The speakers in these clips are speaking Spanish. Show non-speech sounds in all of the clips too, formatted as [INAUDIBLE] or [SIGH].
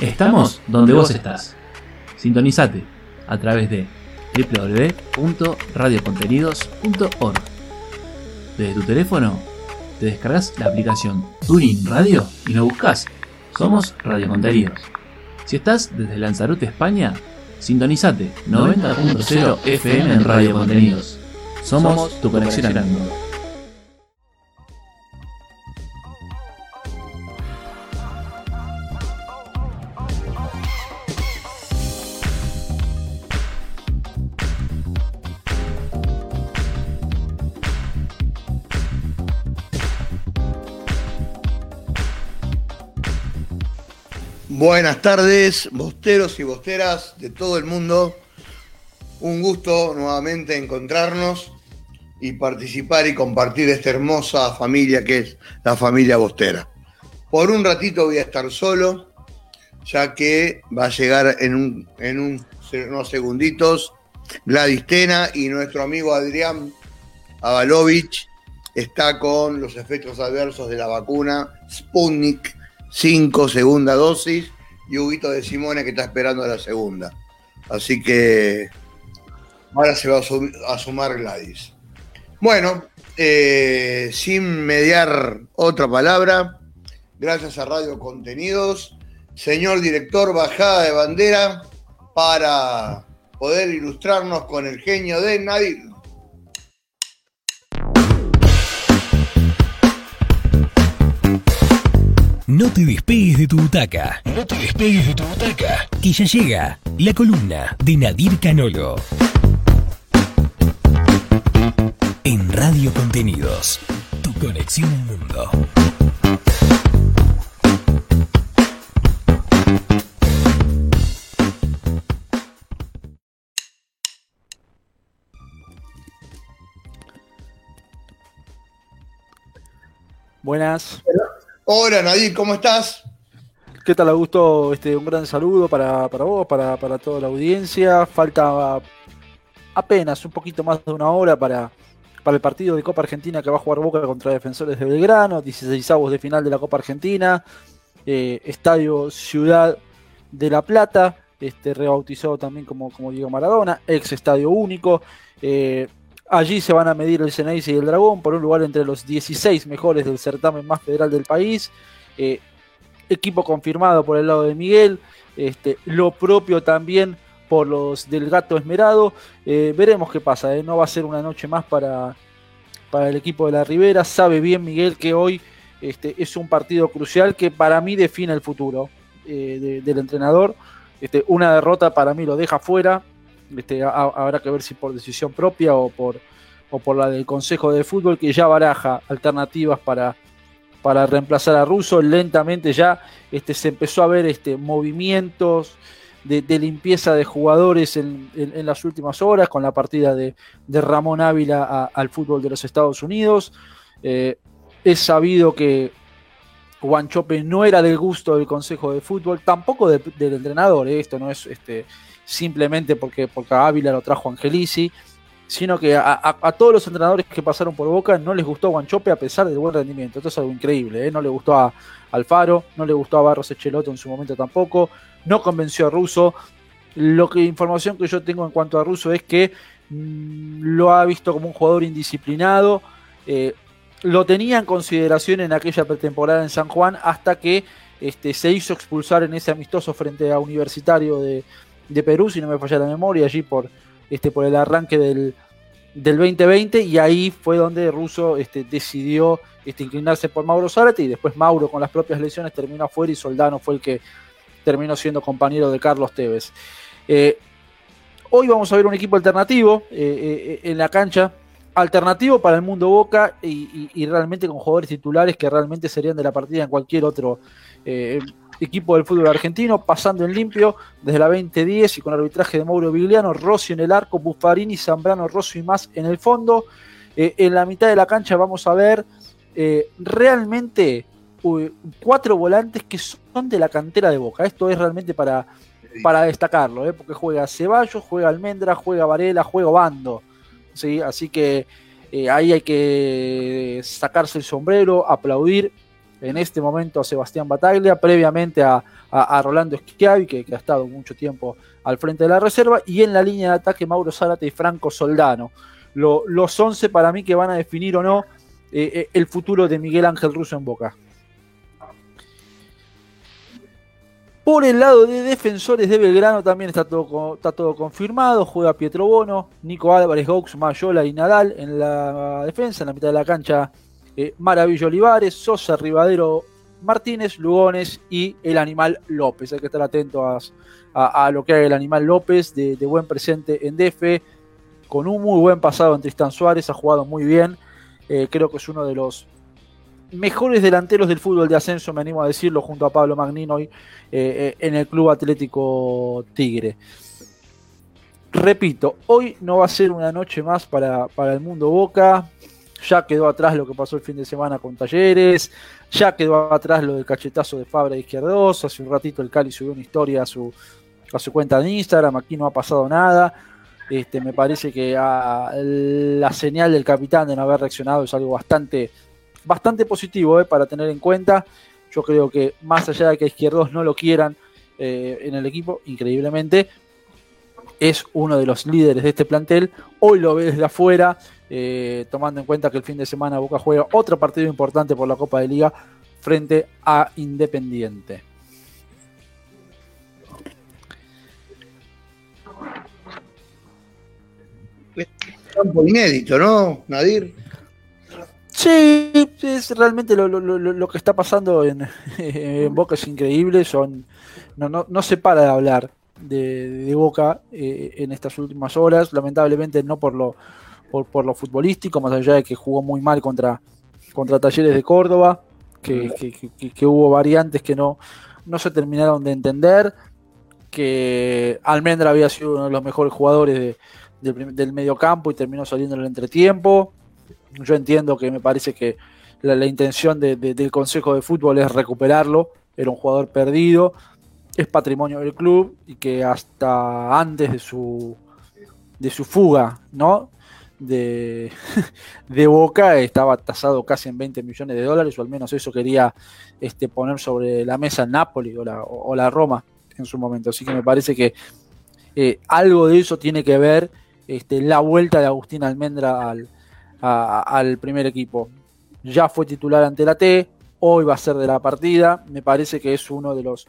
Estamos donde vos estás. Sintonizate a través de www.radiocontenidos.org. Desde tu teléfono te descargas la aplicación Tuning Radio y nos buscas. Somos Radio Contenidos. Si estás desde Lanzarote, España, sintonizate 90.0 FM en Radio Contenidos. Somos tu conexión al mundo. Buenas tardes, bosteros y bosteras de todo el mundo. Un gusto nuevamente encontrarnos y participar y compartir esta hermosa familia que es la familia bostera. Por un ratito voy a estar solo, ya que va a llegar en, unos segunditos Gladys Tena y nuestro amigo Adrián Avalovich está con los efectos adversos de la vacuna Sputnik 5, segunda dosis, y Huguito de Simone que está esperando la segunda. Así que ahora se va a, sumar Gladys. Bueno, eh, sin mediar otra palabra, gracias a Radio Contenidos, señor director, bajada de bandera para poder ilustrarnos con el genio de Nadir. No te despegues de tu butaca. No te despegues de tu butaca. Que ya llega la columna de Nadir Canolo. En Radio Contenidos. Tu conexión al mundo. Buenas. Hola Nadir, ¿cómo estás? ¿Qué tal, Augusto? Este, un gran saludo para, vos, para, toda la audiencia. Falta apenas un poquito más de una hora para, para el partido de Copa Argentina que va a jugar Boca contra Defensores de Belgrano, 16 avos de final de la Copa Argentina, eh, Estadio Ciudad de La Plata, este, rebautizado también como, como Diego Maradona, ex Estadio Único. Eh, Allí se van a medir el Ceneice y el Dragón por un lugar entre los 16 mejores del certamen más federal del país. Eh, equipo confirmado por el lado de Miguel. Este, lo propio también por los del Gato Esmerado. Eh, veremos qué pasa. Eh. No va a ser una noche más para, para el equipo de la Ribera. Sabe bien Miguel que hoy este, es un partido crucial que para mí define el futuro del entrenador. Este, una derrota para mí lo deja fuera. Este, habrá que ver si por decisión propia o por, o por la del Consejo de Fútbol, que ya baraja alternativas para, para reemplazar a Russo. Lentamente ya este, se empezó a ver este, movimientos de, limpieza de jugadores en, las últimas horas, con la partida de, Ramón Ávila al fútbol de los Estados Unidos. Eh, es sabido que Guanchope no era del gusto del Consejo de Fútbol, tampoco del entrenador, eh, esto no es este, simplemente porque, porque Ávila lo trajo Angelici, sino que a, todos los entrenadores que pasaron por Boca no les gustó Guanchope a pesar del buen rendimiento. Esto es algo increíble, ¿eh? no le gustó a Alfaro, no le gustó a Barros Echeloto en su momento tampoco, no convenció a Russo. Lo que información que yo tengo en cuanto a Russo es que mm, lo ha visto como un jugador indisciplinado. Eh, lo tenía en consideración en aquella pretemporada en San Juan hasta que este, se hizo expulsar en ese amistoso frente a Universitario de, de Perú, si no me falla la memoria, allí por, este, por el arranque del, del 2020 y ahí fue donde Russo este, decidió este, inclinarse por Mauro Zárate y después Mauro con las propias lesiones terminó afuera y Soldano fue el que terminó siendo compañero de Carlos Tevez. Eh, hoy vamos a ver un equipo alternativo eh, eh, en la cancha, alternativo para el mundo Boca y, y, realmente con jugadores titulares que realmente serían de la partida en cualquier otro equipo del fútbol argentino, pasando en limpio desde la 2010 y con arbitraje de Mauro Vigliano, Rossi en el arco, Buffarini, Zambrano, Rossi y más en el fondo. Eh, en la mitad de la cancha vamos a ver eh, realmente cuatro volantes que son de la cantera de Boca. Esto es realmente para, para destacarlo, eh, porque juega Ceballos, juega Almendra, juega Varela, juega Bando. ¿sí? Así que ahí hay que sacarse el sombrero, aplaudir en este momento a Sebastián Bataglia, previamente a, Rolando Schiavi, que, ha estado mucho tiempo al frente de la reserva, y en la línea de ataque Mauro Zárate y Franco Soldano. los 11 para mí que van a definir o no eh, eh, el futuro de Miguel Ángel Russo en Boca. Por el lado de defensores de Belgrano también está todo, está todo confirmado. Juega Pietro Bono, Nico Álvarez, Gaux, Mayola y Nadal en la defensa. En la mitad de la cancha, eh, Maravillo Olivares, Sosa, Rivadero, Martínez, Lugones y el Animal López. Hay que estar atento a, lo que haga el Animal López de, buen presente en DF. Con un muy buen pasado en Tristán Suárez, ha jugado muy bien. Eh, creo que es uno de los mejores delanteros del fútbol de ascenso, me animo a decirlo, junto a Pablo Magnino hoy eh, en el Club Atlético Tigre. Repito, hoy no va a ser una noche más para, el mundo Boca. Ya quedó atrás lo que pasó el fin de semana con Talleres. Ya quedó atrás lo del cachetazo de Fabra Izquierdos. Hace un ratito el Cali subió una historia a su, a su cuenta de Instagram. Aquí no ha pasado nada. Este, me parece que la señal del capitán de no haber reaccionado es algo bastante, bastante positivo eh, para tener en cuenta. Yo creo que más allá de que Izquierdos no lo quieran eh, en el equipo, increíblemente, es uno de los líderes de este plantel. Hoy lo ve desde afuera, eh, tomando en cuenta que el fin de semana Boca juega otro partido importante por la Copa de Liga frente a Independiente. Campo inédito, ¿no, Nadir? Sí, es realmente lo, que está pasando [LAUGHS] en, Boca es increíble. Son, no, se para de hablar de, Boca eh, en estas últimas horas. Lamentablemente no por lo, por, lo futbolístico, más allá de que jugó muy mal contra, contra Talleres de Córdoba, que, hubo variantes que no, no se terminaron de entender, que Almendra había sido uno de los mejores jugadores del, del medio campo y terminó saliendo en el entretiempo yo entiendo que me parece que la, intención del Consejo de Fútbol es recuperarlo. Era un jugador perdido, es patrimonio del club y que hasta antes de su, de su fuga, ¿no? De, [LAUGHS] de, Boca estaba tasado casi en 20 millones de dólares, o al menos eso quería este, poner sobre la mesa el Napoli o la, o la Roma en su momento. Así que me parece que eh, algo de eso tiene que ver este, la vuelta de Agustín Almendra al, al primer equipo. Ya fue titular ante la T, hoy va a ser de la partida. Me parece que es uno de los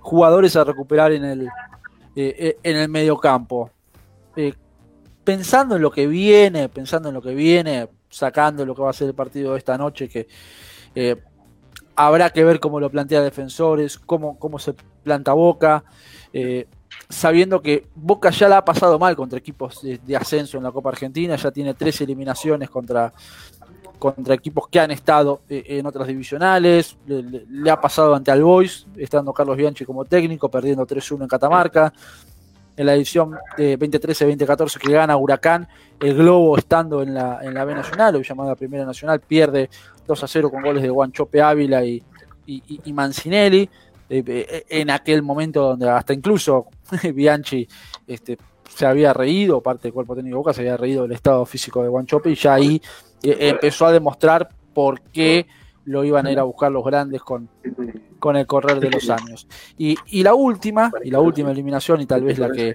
jugadores a recuperar en el, eh, eh, en el medio campo. Pensando en lo que viene, pensando en lo que viene, sacando lo que va a ser el partido de esta noche, que habrá que ver cómo lo plantea Defensores, cómo, cómo se planta Boca sabiendo que Boca ya la ha pasado mal contra equipos de, ascenso en la Copa Argentina, ya tiene tres eliminaciones contra, contra equipos que han estado eh, en otras divisionales, le, ha pasado ante Albois, estando Carlos Bianchi como técnico, perdiendo 3-1 en Catamarca. En la edición de 2013-2014 que gana Huracán, el Globo estando en la, en la B Nacional, hoy llamada Primera Nacional, pierde 2 0 con goles de Guanchope Ávila y, y Mancinelli. Eh, eh, en aquel momento donde hasta incluso [LAUGHS] Bianchi este, se había reído, parte del cuerpo técnico de Boca se había reído del estado físico de Guanchope y ya ahí eh, empezó a demostrar por qué lo iban a ir a buscar los grandes con, con el correr de los años. Y, la última, y la última eliminación, y tal vez la que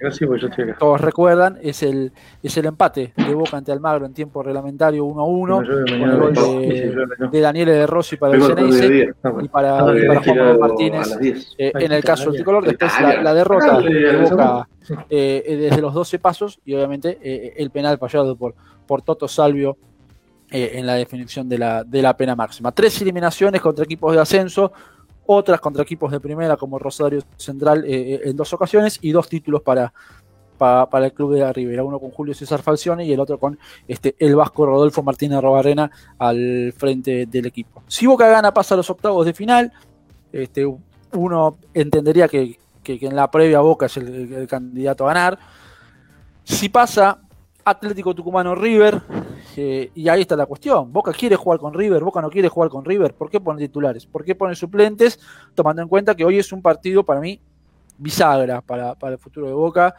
todos recuerdan, es el, es el empate de Boca ante Almagro en tiempo reglamentario 1 a 1, con el gol de, de Daniele de Rossi para el Ceneice y para, para Juan Martínez. eh, en el caso del tricolor. Después la, derrota de Boca eh, desde los 12 pasos y obviamente eh, el penal fallado por, por Toto Salvio en la definición de la, de la pena máxima. Tres eliminaciones contra equipos de ascenso, otras contra equipos de primera como Rosario Central eh, eh, en dos ocasiones y dos títulos para, para, el club de la Ribera, uno con Julio César Falcione y el otro con este, el vasco Rodolfo Martínez Robarrena al frente del equipo. Si Boca gana pasa a los octavos de final, este, uno entendería que, en la previa Boca es el candidato a ganar. Si pasa, Atlético Tucumano River, eh, y ahí está la cuestión. Boca quiere jugar con River, Boca no quiere jugar con River. ¿Por qué pone titulares? ¿Por qué pone suplentes? Tomando en cuenta que hoy es un partido para mí bisagra para, el futuro de Boca.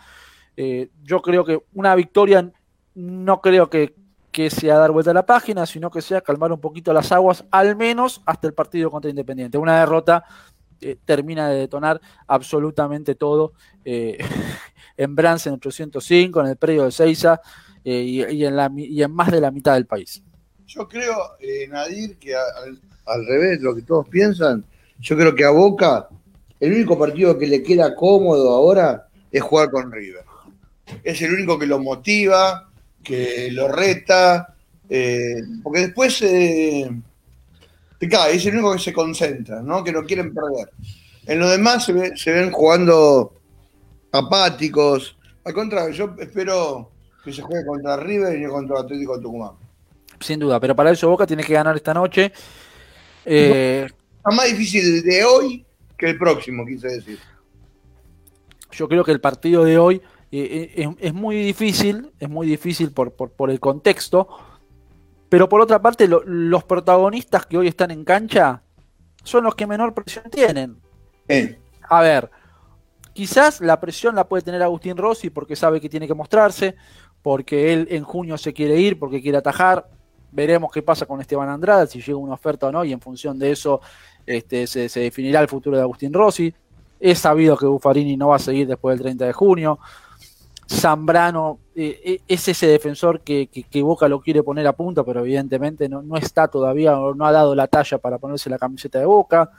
Eh, yo creo que una victoria no creo que, que sea dar vuelta a la página, sino que sea calmar un poquito las aguas, al menos hasta el partido contra Independiente. Una derrota eh, termina de detonar absolutamente todo eh, [LAUGHS] en Brance en 805, en el predio de Seiza eh, y, en más de la mitad del país. Yo creo, Nadir, que al, al, revés de lo que todos piensan, yo creo que a Boca el único partido que le queda cómodo ahora es jugar con River. Es el único que lo motiva, que lo reta, porque después es el único que se concentra, ¿no? que no quieren perder. En lo demás se, ven jugando apáticos. Al contrario, yo espero que se juegue contra River y no contra Atlético Tucumán. Sin duda, pero para eso Boca tiene que ganar esta noche. Eh, es más difícil de hoy que el próximo, quise decir. Yo creo que el partido de hoy eh, eh, es, muy difícil, es muy difícil por, por el contexto, pero por otra parte, los protagonistas que hoy están en cancha son los que menor presión tienen. A ver, quizás la presión la puede tener Agustín Rossi porque sabe que tiene que mostrarse, porque él en junio se quiere ir, porque quiere atajar. Veremos qué pasa con Esteban Andrade, si llega una oferta o no, y en función de eso este, se, se definirá el futuro de Agustín Rossi. Es sabido que Buffarini no va a seguir después del 30 de junio. Zambrano eh, eh, es ese defensor que, Boca lo quiere poner a punto, pero evidentemente no, está todavía, no ha dado la talla para ponerse la camiseta de Boca.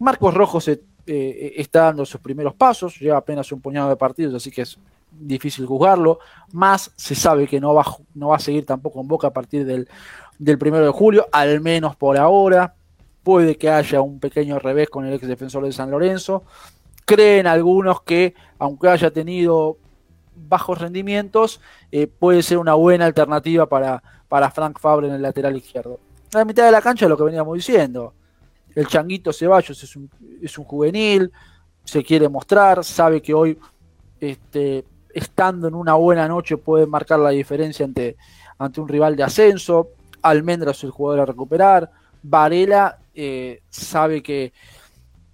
Marcos Rojo se, eh, está dando sus primeros pasos, lleva apenas un puñado de partidos, así que es difícil juzgarlo. Más se sabe que no va, no va a seguir tampoco en Boca a partir del, del primero de julio, al menos por ahora. Puede que haya un pequeño revés con el ex defensor de San Lorenzo. Creen algunos que, aunque haya tenido bajos rendimientos, eh, puede ser una buena alternativa para, para Frank Fabre en el lateral izquierdo. La mitad de la cancha lo que veníamos diciendo. El Changuito Ceballos es un, es un juvenil, se quiere mostrar, sabe que hoy, este, estando en una buena noche, puede marcar la diferencia ante, ante un rival de ascenso. Almendra es el jugador a recuperar. Varela eh, sabe que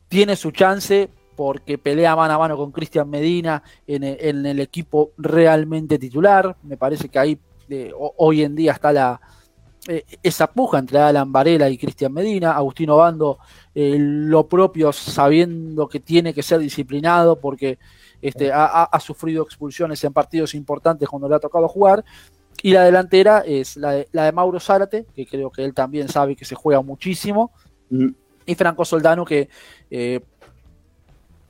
tiene su chance, porque pelea mano a mano con Cristian Medina en el, equipo realmente titular. Me parece que ahí eh, hoy en día está la, eh, esa puja entre Alan Varela y Cristian Medina. Agustino Bando eh, lo propio sabiendo que tiene que ser disciplinado porque este, ha, sufrido expulsiones en partidos importantes cuando le ha tocado jugar. Y la delantera es la de, la de Mauro Zárate, que creo que él también sabe que se juega muchísimo. Mm. Y Franco Soldano, que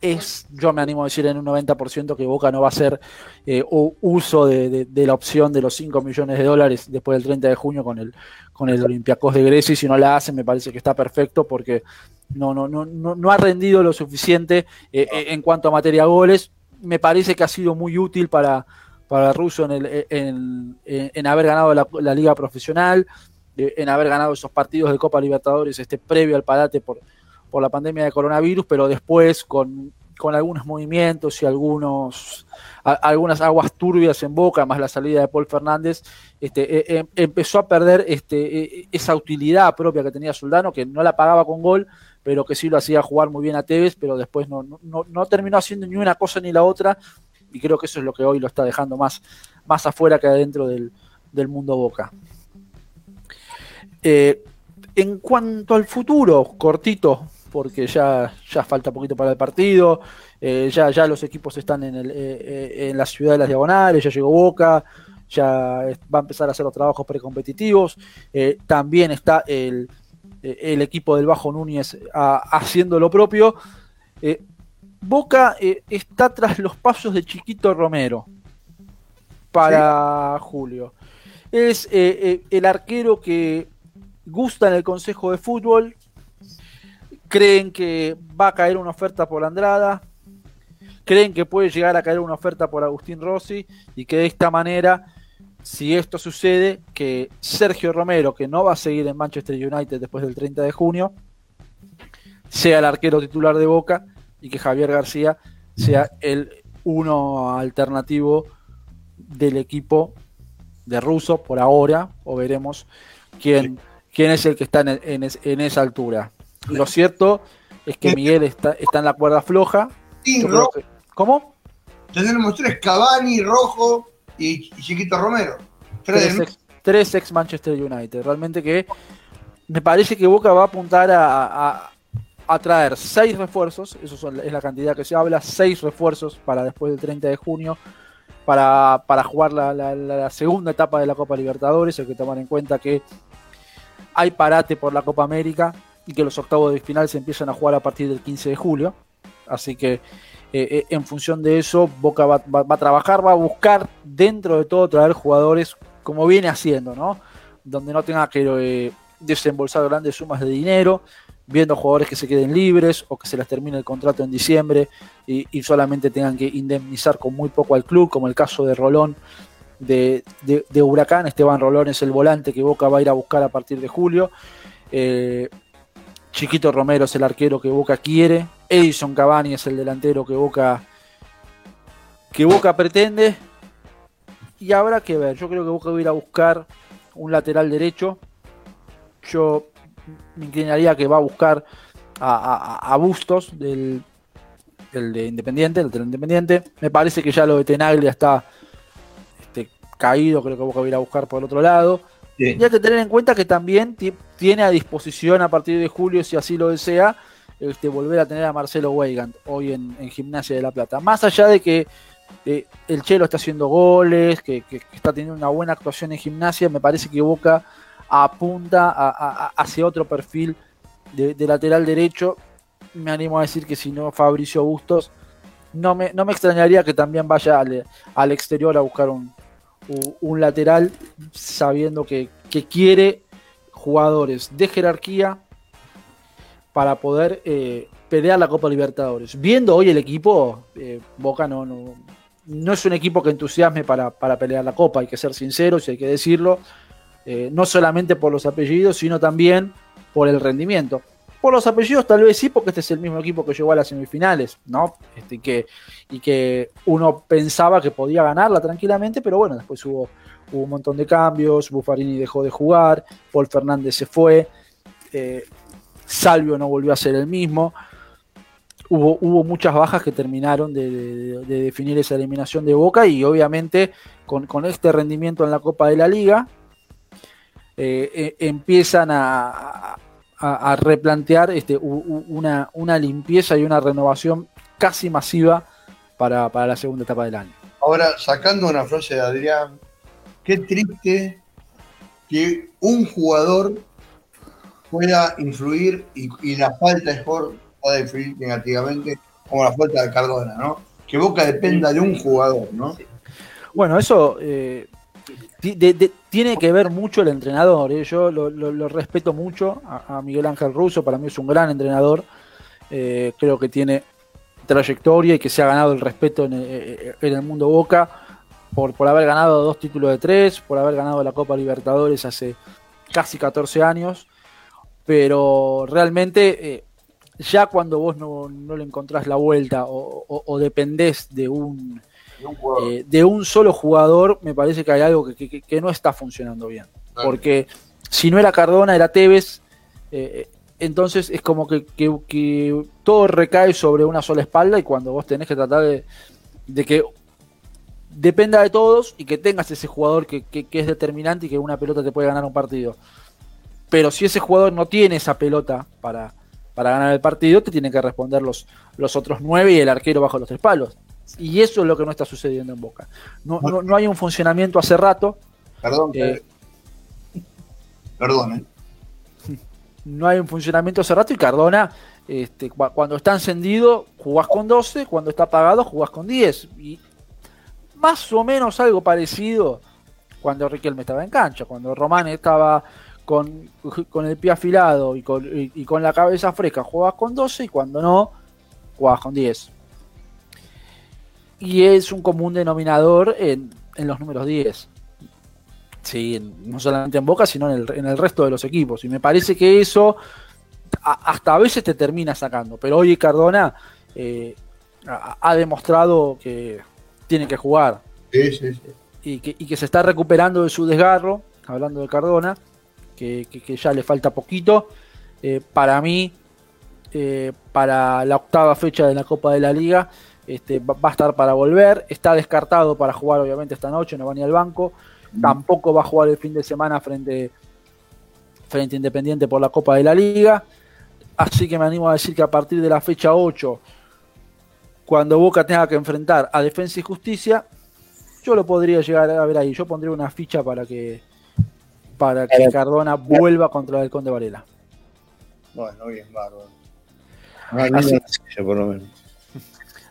es, yo me animo a decir en un 90% que Boca no va a hacer eh, uso de, la opción de los 5 millones de dólares después del 30 de junio con el, con el Olympiacos de Grecia y si no la hacen me parece que está perfecto porque no, no, no, no, ha rendido lo suficiente eh, eh, en cuanto a materia goles. Me parece que ha sido muy útil para, para Russo en, el, en, en, haber ganado la, la, liga profesional, en haber ganado esos partidos de Copa Libertadores este previo al parate por por la pandemia de coronavirus, pero después con, algunos movimientos y algunos algunas aguas turbias en boca, más la salida de Paul Fernández, este, e, e, empezó a perder este, e, esa utilidad propia que tenía Soldano, que no la pagaba con gol, pero que sí lo hacía jugar muy bien a Tevez, pero después no, no, terminó haciendo ni una cosa ni la otra, y creo que eso es lo que hoy lo está dejando más, más afuera que adentro del, mundo Boca. Eh, en cuanto al futuro, cortito, porque ya, ya falta poquito para el partido, eh, ya, ya los equipos están en, el, eh, eh, en la ciudad de las diagonales, ya llegó Boca, ya va a empezar a hacer los trabajos precompetitivos, también está el, el, equipo del Bajo Núñez haciendo lo propio. Boca está tras los pasos de Chiquito Romero para Julio. Es el arquero que gusta en el Consejo de Fútbol, creen que va a caer una oferta por Andrada, creen que puede llegar a caer una oferta por Agustín Rossi y que de esta manera, si esto sucede, que Sergio Romero, que no va a seguir en Manchester United después del 30 de junio, sea el arquero titular de Boca y que Javier García sea el uno alternativo del equipo de Russo por ahora, o veremos quién, quién es el que está en, en esa altura. Lo cierto es que Miguel está, está en la cuerda floja. ¿Cómo? Tenemos tres, Cavani, Rojo y, Chiquito Romero. Tres, tres ex Manchester United. Realmente que me parece que Boca va a apuntar a, a, traer seis refuerzos, eso es la cantidad que se habla, seis refuerzos para después del 30 de junio, para, jugar la, segunda etapa de la Copa Libertadores. Hay que tomar en cuenta que hay parate por la Copa América y que los octavos de final se empiezan a jugar a partir del 15 de julio. Así que eh, eh, en función de eso, Boca va, a trabajar, va a buscar dentro de todo traer jugadores como viene haciendo, ¿no? Donde no tenga que eh, desembolsar grandes sumas de dinero, viendo jugadores que se queden libres o que se les termine el contrato en diciembre y, solamente tengan que indemnizar con muy poco al club, como el caso de Rolón de, Huracán. Esteban Rolón es el volante que Boca va a ir a buscar a partir de julio. Chiquito Romero es el arquero que Boca quiere. Edison Cavani es el delantero que Boca que Boca pretende. Y habrá que ver. Yo creo que Boca va a ir a buscar un lateral derecho. Yo me inclinaría que va a buscar a, Bustos del, de Independiente, el Independiente. Me parece que ya lo de Tenaglia está este, caído, creo que Boca va a ir a buscar por el otro lado. Y hay que tener en cuenta que también tiene a disposición a partir de julio, si así lo desea, este, volver a tener a Marcelo Weigand hoy en, Gimnasia de la Plata. Más allá de que eh, el Chelo está haciendo goles, que, está teniendo una buena actuación en Gimnasia, me parece que Boca apunta hacia otro perfil de, lateral derecho. Me animo a decir que si no Fabricio Bustos, no me, no me extrañaría que también vaya al, exterior a buscar un, un lateral, sabiendo que, quiere jugadores de jerarquía para poder eh, pelear la Copa Libertadores. Viendo hoy el equipo, eh, Boca no, no, es un equipo que entusiasme para, para, pelear la Copa, hay que ser sinceros y hay que decirlo. Eh, no solamente por los apellidos, sino también por el rendimiento. Por los apellidos tal vez sí, porque este es el mismo equipo que llegó a las semifinales, ¿no? Este, que, y que uno pensaba que podía ganarla tranquilamente, pero bueno, después hubo, un montón de cambios, Buffarini dejó de jugar, Paul Fernández se fue, eh, Salvio no volvió a ser el mismo. Hubo, hubo muchas bajas que terminaron de, definir esa eliminación de Boca y obviamente con, con este rendimiento en la Copa de la Liga, eh, eh, empiezan a, replantear este, una, una, limpieza y una renovación casi masiva para, la segunda etapa del año. Ahora, sacando una frase de Adrián, qué triste que un jugador pueda influir y, la falta de sport pueda influir negativamente como la falta de Cardona, ¿no? Que Boca dependa de un jugador, ¿no? Bueno, eso eh, tiene que ver mucho el entrenador. ¿eh? Yo lo, respeto mucho a, Miguel Ángel Russo, para mí es un gran entrenador. Eh, creo que tiene trayectoria y que se ha ganado el respeto en, eh, el mundo Boca por, por haber ganado dos títulos de tres, por haber ganado la Copa Libertadores hace casi 14 años. Pero realmente, ya cuando vos no, le encontrás la vuelta o dependés de un eh, de un solo jugador, me parece que hay algo que, no está funcionando bien. Porque si no era Cardona, era Tevez. Eh, entonces es como que, todo recae sobre una sola espalda y cuando vos tenés que tratar de, que dependa de todos y que tengas ese jugador que, es determinante y que una pelota te puede ganar un partido. Pero si ese jugador no tiene esa pelota para, para ganar el partido, te tienen que responder los, los otros nueve y el arquero bajo los tres palos. Y eso es lo que no está sucediendo en Boca. No, no, hay un funcionamiento hace rato. Perdón. Eh, perdón. Eh. No hay un funcionamiento hace rato y Cardona, este, cuando está encendido, jugás con 12, cuando está apagado, jugás con 10. Y más o menos algo parecido cuando Riquelme estaba en cancha, cuando Román estaba con, con el pie afilado y con, y con la cabeza fresca, jugabas con 12 y cuando no, jugabas con 10 y es un común denominador en, los números 10. Sí, no solamente en Boca, sino en el, resto de los equipos. Y me parece que eso hasta a veces te termina sacando. Pero hoy Cardona eh, ha, demostrado que tiene que jugar. Sí, sí, sí. Y, que, se está recuperando de su desgarro, hablando de Cardona, que, ya le falta poquito. Eh, para mí, eh, para la octava fecha de la Copa de la Liga, este, va a estar para volver, está descartado para jugar obviamente esta noche, no va ni al banco. tampoco va a jugar el fin de semana frente, frente a Independiente por la Copa de la Liga. Así que me animo a decir que a partir de la fecha 8, cuando Boca tenga que enfrentar a Defensa y Justicia, yo lo podría llegar a ver ahí. Yo pondría una ficha para que para que Cardona vuelva contra el Conde Varela. Bueno, bien, bárbaro. Así, por lo menos.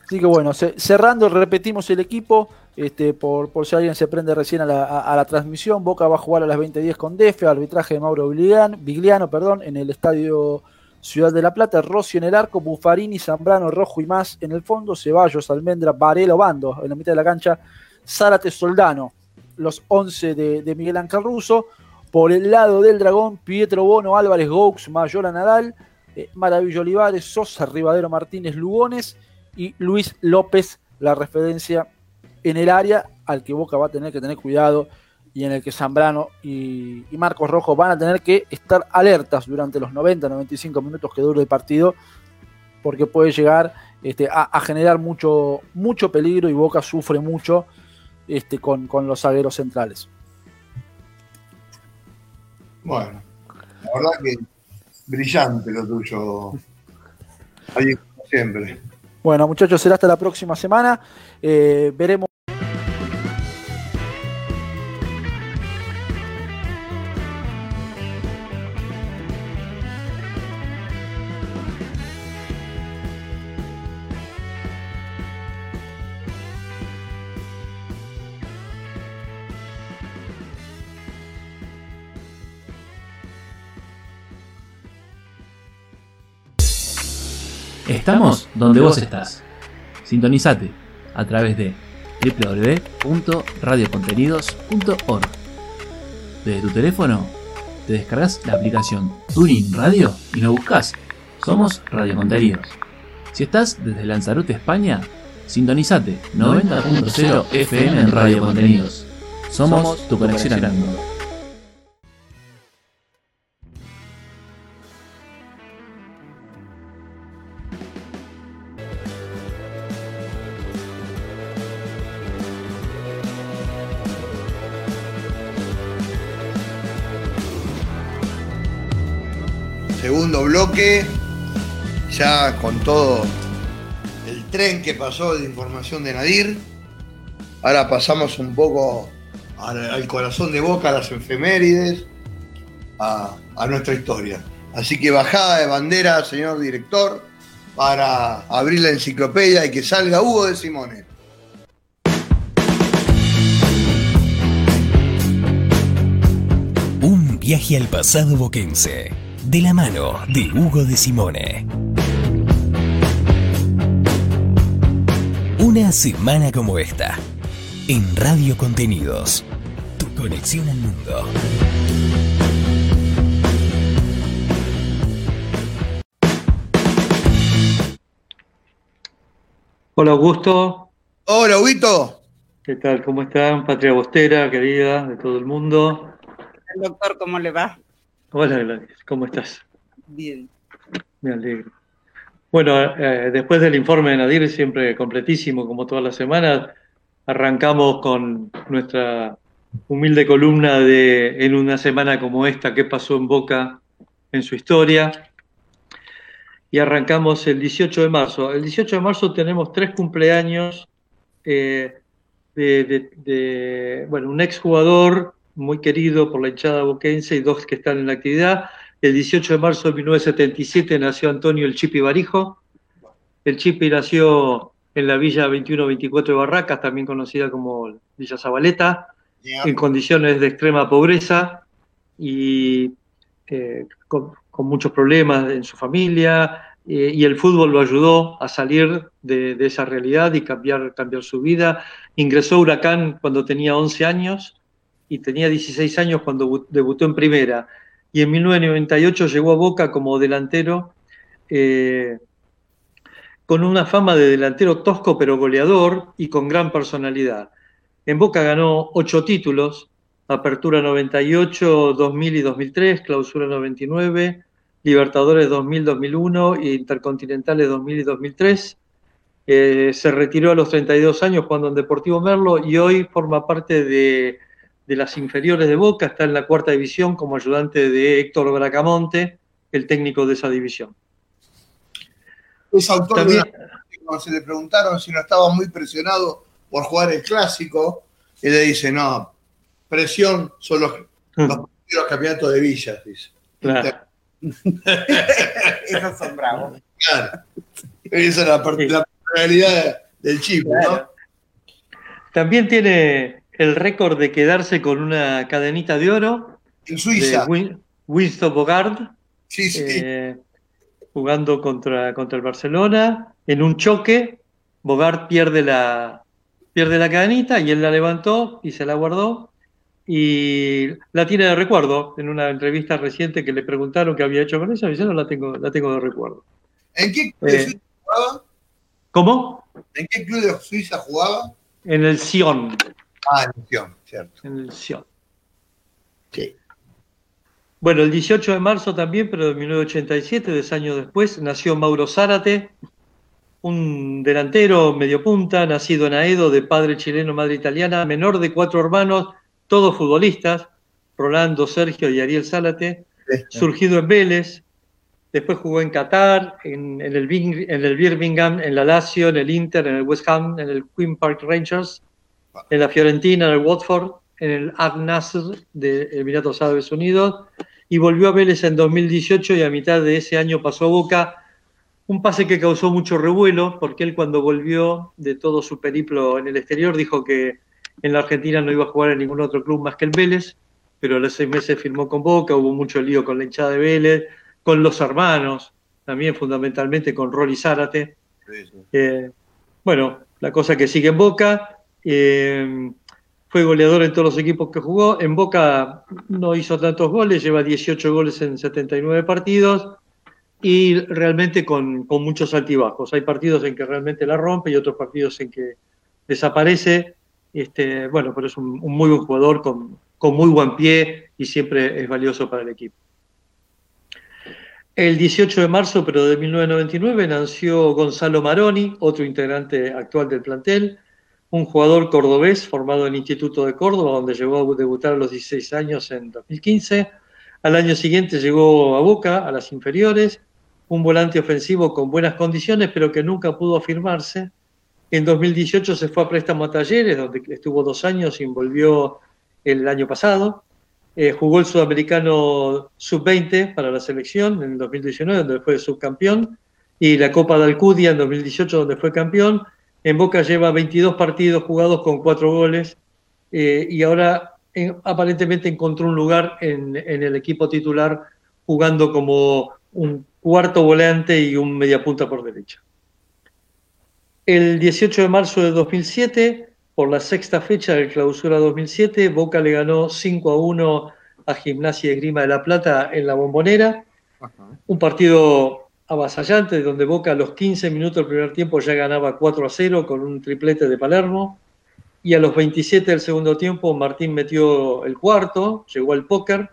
Así que bueno, cerrando, repetimos el equipo. Este, por, por si alguien se prende recién a la, transmisión, Boca va a jugar a las 20.10 con Defe, arbitraje de Mauro Vigliano, perdón, en el estadio Ciudad de la Plata, Rossi en el arco, Buffarini, Zambrano, Rojo y más en el fondo, Ceballos, Almendra, Varelo, Bando en la mitad de la cancha, Zárate, Soldano, los 11 de, Miguel Ángel Russo, por el lado del Dragón, Pietro Bono, Álvarez, Gaux, Mayola Nadal, eh, Maravillo Olivares, Sosa, Rivadero Martínez, Lugones y Luis López, la referencia en el área al que Boca va a tener que tener cuidado y en el que Zambrano y, Marcos Rojo van a tener que estar alertas durante los 90-95 minutos que dure el partido, porque puede llegar este, a, generar mucho, mucho peligro y Boca sufre mucho este, con, los zagueros centrales. Bueno, la verdad que brillante lo tuyo. Ahí siempre. Bueno, muchachos, será hasta la próxima semana. Eh, veremos. Estamos donde vos estás. Sintonizate a través de www.radiocontenidos.org. Desde tu teléfono te descargas la aplicación Tuning Radio y nos buscas. Somos Radio Contenidos. Si estás desde Lanzarote, España, sintonizate 90.0 FM en Radio Contenidos. Somos tu conexión al mundo. Todo el tren que pasó de información de Nadir. Ahora pasamos un poco al, corazón de boca, a las efemérides, a, a nuestra historia. Así que bajada de bandera, señor director, para abrir la enciclopedia y que salga Hugo de Simone. Un viaje al pasado boquense de la mano de Hugo de Simone. Una semana como esta, en Radio Contenidos, tu conexión al mundo. Hola Augusto. Hola Huguito. ¿Qué tal? ¿Cómo están? Patria Bostera, querida, de todo el mundo. Doctor, ¿cómo le va? Hola Gladys, ¿cómo estás? Bien. Me alegro. Bueno, eh, después del informe de Nadir, siempre completísimo como todas las semanas, arrancamos con nuestra humilde columna de en una semana como esta, qué pasó en Boca en su historia. Y arrancamos el 18 de marzo. El 18 de marzo tenemos tres cumpleaños eh, de, de, bueno, un exjugador muy querido por la hinchada boquense y dos que están en la actividad. El 18 de marzo de 1977 nació Antonio El Chipi Barijo. El Chipi nació en la Villa 2124 de Barracas, también conocida como Villa Zabaleta, en condiciones de extrema pobreza y eh, con, muchos problemas en su familia. Eh, y el fútbol lo ayudó a salir de, de, esa realidad y cambiar, cambiar su vida. Ingresó a Huracán cuando tenía 11 años y tenía 16 años cuando debutó en primera. Y en 1998 llegó a Boca como delantero, eh, con una fama de delantero tosco pero goleador y con gran personalidad. En Boca ganó ocho títulos, Apertura 98, 2000 y 2003, Clausura 99, Libertadores 2000-2001 e Intercontinentales 2000 y 2003. Eh, se retiró a los 32 años jugando en Deportivo Merlo y hoy forma parte de de las inferiores de Boca, está en la cuarta división como ayudante de Héctor Bracamonte, el técnico de esa división. Es autor También- de una- cuando se le preguntaron si no estaba muy presionado por jugar el clásico, y le dice, no, presión son los, los, los campeonatos de villas, dice. Claro. [LAUGHS] Esos son bravos. Claro. Esa es la, la personalidad del chico, ¿no? También tiene el récord de quedarse con una cadenita de oro En de Suiza. Win- Winston Bogard, Sí, sí. eh, jugando contra, contra el Barcelona. En un choque, Bogart pierde la, pierde la cadenita y él la levantó y se la guardó. Y la tiene de recuerdo. En una entrevista reciente que le preguntaron qué había hecho con esa, dice, no, la tengo, la tengo de recuerdo. ¿En qué club de eh. Suiza jugaba? ¿Cómo? ¿En qué club de Suiza jugaba? En el Sion. Ah, en Sion, cierto. En el Sion. Sí. Bueno, el 18 de marzo también, pero de 1987, dos años después, nació Mauro Zárate, un delantero medio punta, nacido en Aedo, de padre chileno, madre italiana, menor de cuatro hermanos, todos futbolistas, Rolando, Sergio y Ariel Zárate, surgido en Vélez, después jugó en Qatar, en, en el, en el Birmingham, en la Lazio, en el Inter, en el West Ham, en el Queen Park Rangers, en la Fiorentina, en el Watford, en el Al Nassr de Emiratos Árabes Unidos y volvió a Vélez en 2018 y a mitad de ese año pasó a Boca. Un pase que causó mucho revuelo porque él cuando volvió de todo su periplo en el exterior dijo que en la Argentina no iba a jugar en ningún otro club más que el Vélez, pero a los seis meses firmó con Boca, hubo mucho lío con la hinchada de Vélez, con los hermanos, también fundamentalmente con Rolly Zárate. Eh, bueno, la cosa que sigue en Boca. Eh, fue goleador en todos los equipos que jugó. En Boca no hizo tantos goles, lleva 18 goles en 79 partidos y realmente con, muchos altibajos. Hay partidos en que realmente la rompe y otros partidos en que desaparece. Este, bueno, pero es un, un muy buen jugador con, con muy buen pie y siempre es valioso para el equipo. El 18 de marzo, pero de 1999, nació Gonzalo Maroni, otro integrante actual del plantel, un jugador cordobés formado en el Instituto de Córdoba, donde llegó a debutar a los 16 años en 2015. Al año siguiente llegó a Boca, a las inferiores, un volante ofensivo con buenas condiciones, pero que nunca pudo afirmarse. En 2018 se fue a préstamo a Talleres, donde estuvo dos años y volvió el año pasado. Eh, jugó el sudamericano sub-20 para la selección en 2019, donde fue subcampeón, y la Copa de Alcudia en 2018, donde fue campeón. En Boca lleva 22 partidos jugados con 4 goles eh, y ahora eh, aparentemente encontró un lugar en, en, el equipo titular jugando como un cuarto volante y un mediapunta por derecha. El 18 de marzo de 2007, por la sexta fecha del clausura 2007, Boca le ganó 5 a 1 a Gimnasia y Grima de la Plata en la Bombonera. Un partido avasallante, donde Boca a los 15 minutos del primer tiempo ya ganaba 4 a 0 con un triplete de Palermo. Y a los 27 del segundo tiempo Martín metió el cuarto, llegó al póker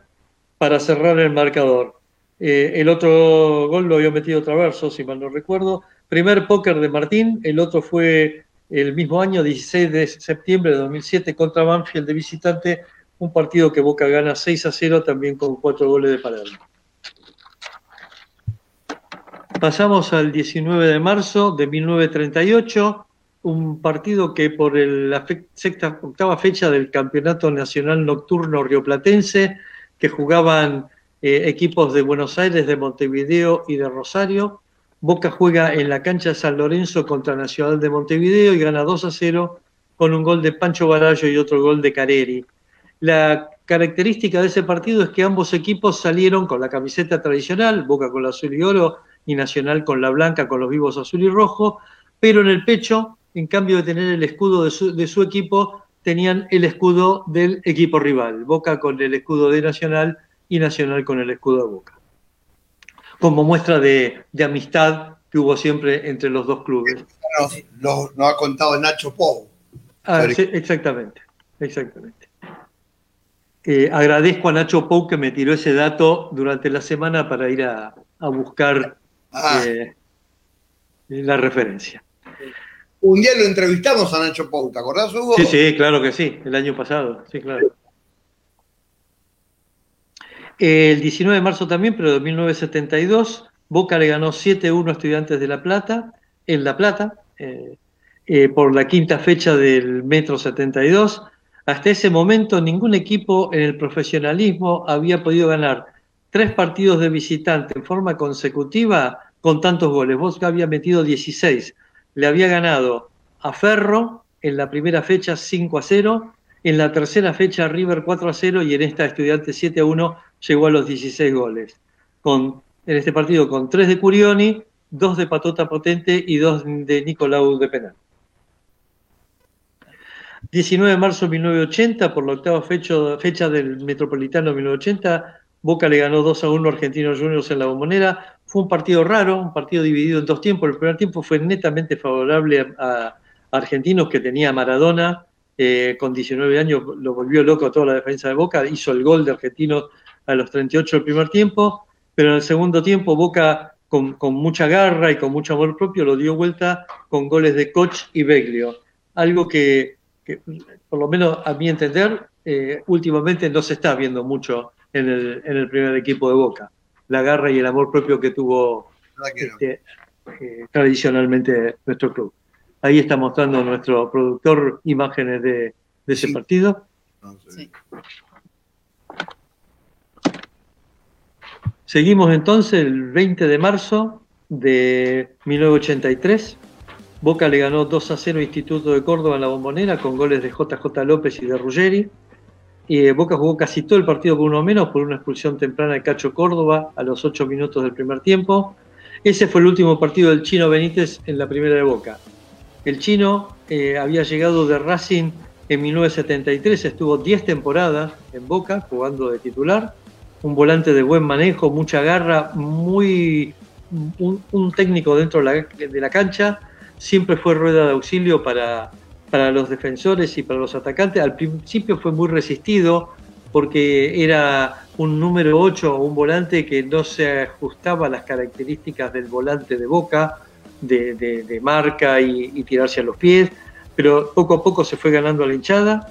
para cerrar el marcador. Eh, el otro gol lo había metido Traverso, si mal no recuerdo. Primer póker de Martín, el otro fue el mismo año, 16 de septiembre de 2007, contra Banfield de visitante, un partido que Boca gana 6 a 0 también con cuatro goles de Palermo. Pasamos al 19 de marzo de 1938, un partido que por la sexta, octava fecha del Campeonato Nacional Nocturno Rioplatense, que jugaban eh, equipos de Buenos Aires, de Montevideo y de Rosario, Boca juega en la cancha de San Lorenzo contra Nacional de Montevideo y gana 2 a 0 con un gol de Pancho Barallo y otro gol de Careri. La característica de ese partido es que ambos equipos salieron con la camiseta tradicional, Boca con la azul y oro y Nacional con la blanca con los vivos azul y rojo, pero en el pecho, en cambio de tener el escudo de su, de su equipo, tenían el escudo del equipo rival, Boca con el escudo de Nacional y Nacional con el escudo de Boca. Como muestra de, de amistad que hubo siempre entre los dos clubes. Nos, nos, nos ha contado Nacho Pou. Ah, sí, exactamente, exactamente. Eh, agradezco a Nacho Pou que me tiró ese dato durante la semana para ir a, a buscar ah. eh, la referencia. Un día lo entrevistamos a Nacho Pou, ¿te acordás, Hugo? Sí, sí, claro que sí, el año pasado, sí, claro. El 19 de marzo también, pero de 1972, Boca le ganó 7-1 a Estudiantes de La Plata, en La Plata, eh, eh, por la quinta fecha del Metro 72. Hasta ese momento ningún equipo en el profesionalismo había podido ganar tres partidos de visitante en forma consecutiva con tantos goles. Boca había metido 16. Le había ganado a Ferro en la primera fecha 5 a 0, en la tercera fecha River 4 a 0 y en esta Estudiante 7 a 1 llegó a los 16 goles. Con, en este partido con tres de Curioni, dos de Patota Potente y dos de Nicolau de penal. 19 de marzo de 1980, por la octava fecha, fecha del Metropolitano 1980, Boca le ganó 2 a 1 a Argentinos Juniors en la bombonera. Fue un partido raro, un partido dividido en dos tiempos. El primer tiempo fue netamente favorable a, Argentinos, que tenía Maradona, eh, con 19 años, lo volvió loco a toda la defensa de Boca. Hizo el gol de Argentinos a los 38 del primer tiempo, pero en el segundo tiempo Boca, con, mucha garra y con mucho amor propio, lo dio vuelta con goles de Koch y Beglio. Algo que, que por lo menos a mi entender, eh, últimamente no se está viendo mucho en el, en el, primer equipo de Boca. La garra y el amor propio que tuvo este, eh, tradicionalmente nuestro club. Ahí está mostrando nuestro productor imágenes de, de ese sí. partido. Sí. Seguimos entonces el 20 de marzo de 1983. Boca le ganó 2 a 0 Instituto de Córdoba en la bombonera con goles de JJ López y de Ruggeri. Y Boca jugó casi todo el partido con uno menos por una expulsión temprana de Cacho Córdoba a los 8 minutos del primer tiempo. Ese fue el último partido del chino Benítez en la primera de Boca. El chino eh, había llegado de Racing en 1973, estuvo 10 temporadas en Boca jugando de titular. Un volante de buen manejo, mucha garra, muy un, técnico dentro de la cancha. Siempre fue rueda de auxilio para, para los defensores y para los atacantes. Al principio fue muy resistido porque era un número 8 o un volante que no se ajustaba a las características del volante de Boca, de, marca y, tirarse a los pies, pero poco a poco se fue ganando a la hinchada.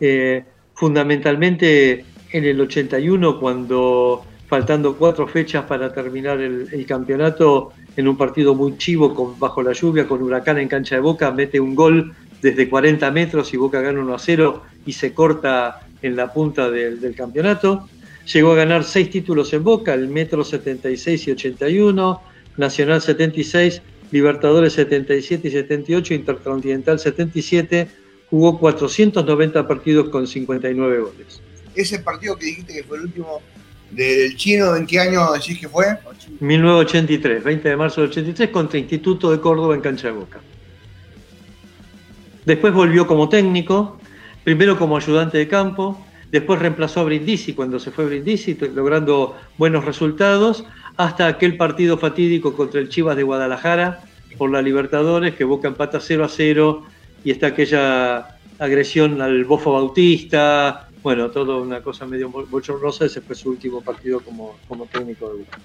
Eh, fundamentalmente en el 81, cuando faltando cuatro fechas para terminar el, campeonato, en un partido muy chivo bajo la lluvia, con Huracán en cancha de Boca, mete un gol desde 40 metros y Boca gana 1 a 0 y se corta en la punta del, del campeonato. Llegó a ganar seis títulos en Boca, el Metro 76 y 81, Nacional 76, Libertadores 77 y 78, Intercontinental 77, jugó 490 partidos con 59 goles. Ese partido que dijiste que fue el último del chino, ¿en qué año decís que fue? 1983, 20 de marzo del 83, contra Instituto de Córdoba en cancha de Boca. Después volvió como técnico, primero como ayudante de campo, después reemplazó a Brindisi cuando se fue Brindisi, logrando buenos resultados, hasta aquel partido fatídico contra el Chivas de Guadalajara por la Libertadores, que Boca empata 0 a 0, y está aquella agresión al Bofo Bautista, bueno, todo una cosa medio bochornosa, ese fue su último partido como, como técnico de Boca.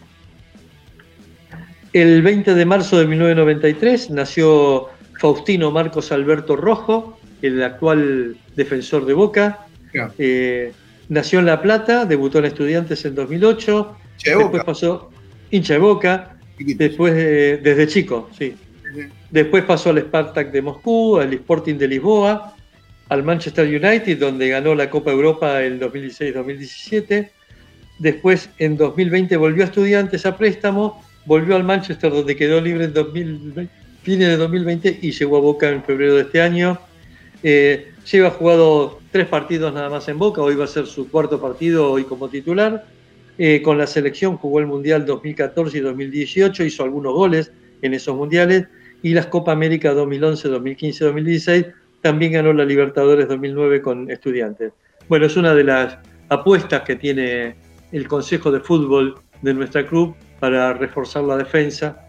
El 20 de marzo de 1993 nació Faustino Marcos Alberto Rojo, el actual defensor de Boca. Yeah. Eh, nació en La Plata, debutó en Estudiantes en 2008, de después Boca. pasó hincha de Boca, después eh, desde chico, sí. Uh -huh. Después pasó al Spartak de Moscú, al Sporting de Lisboa, al Manchester United, donde ganó la Copa Europa el 2016-2017. Después, en 2020, volvió a Estudiantes a préstamo, volvió al Manchester, donde quedó libre en 2020, fines de 2020 y llegó a Boca en febrero de este año. Eh, lleva jugado tres partidos nada más en Boca, hoy va a ser su cuarto partido hoy como titular. Eh, con la selección jugó el Mundial 2014 y 2018, hizo algunos goles en esos mundiales y las Copa América 2011, 2015, 2016 también ganó la Libertadores 2009 con estudiantes. Bueno, es una de las apuestas que tiene el Consejo de Fútbol de nuestra club para reforzar la defensa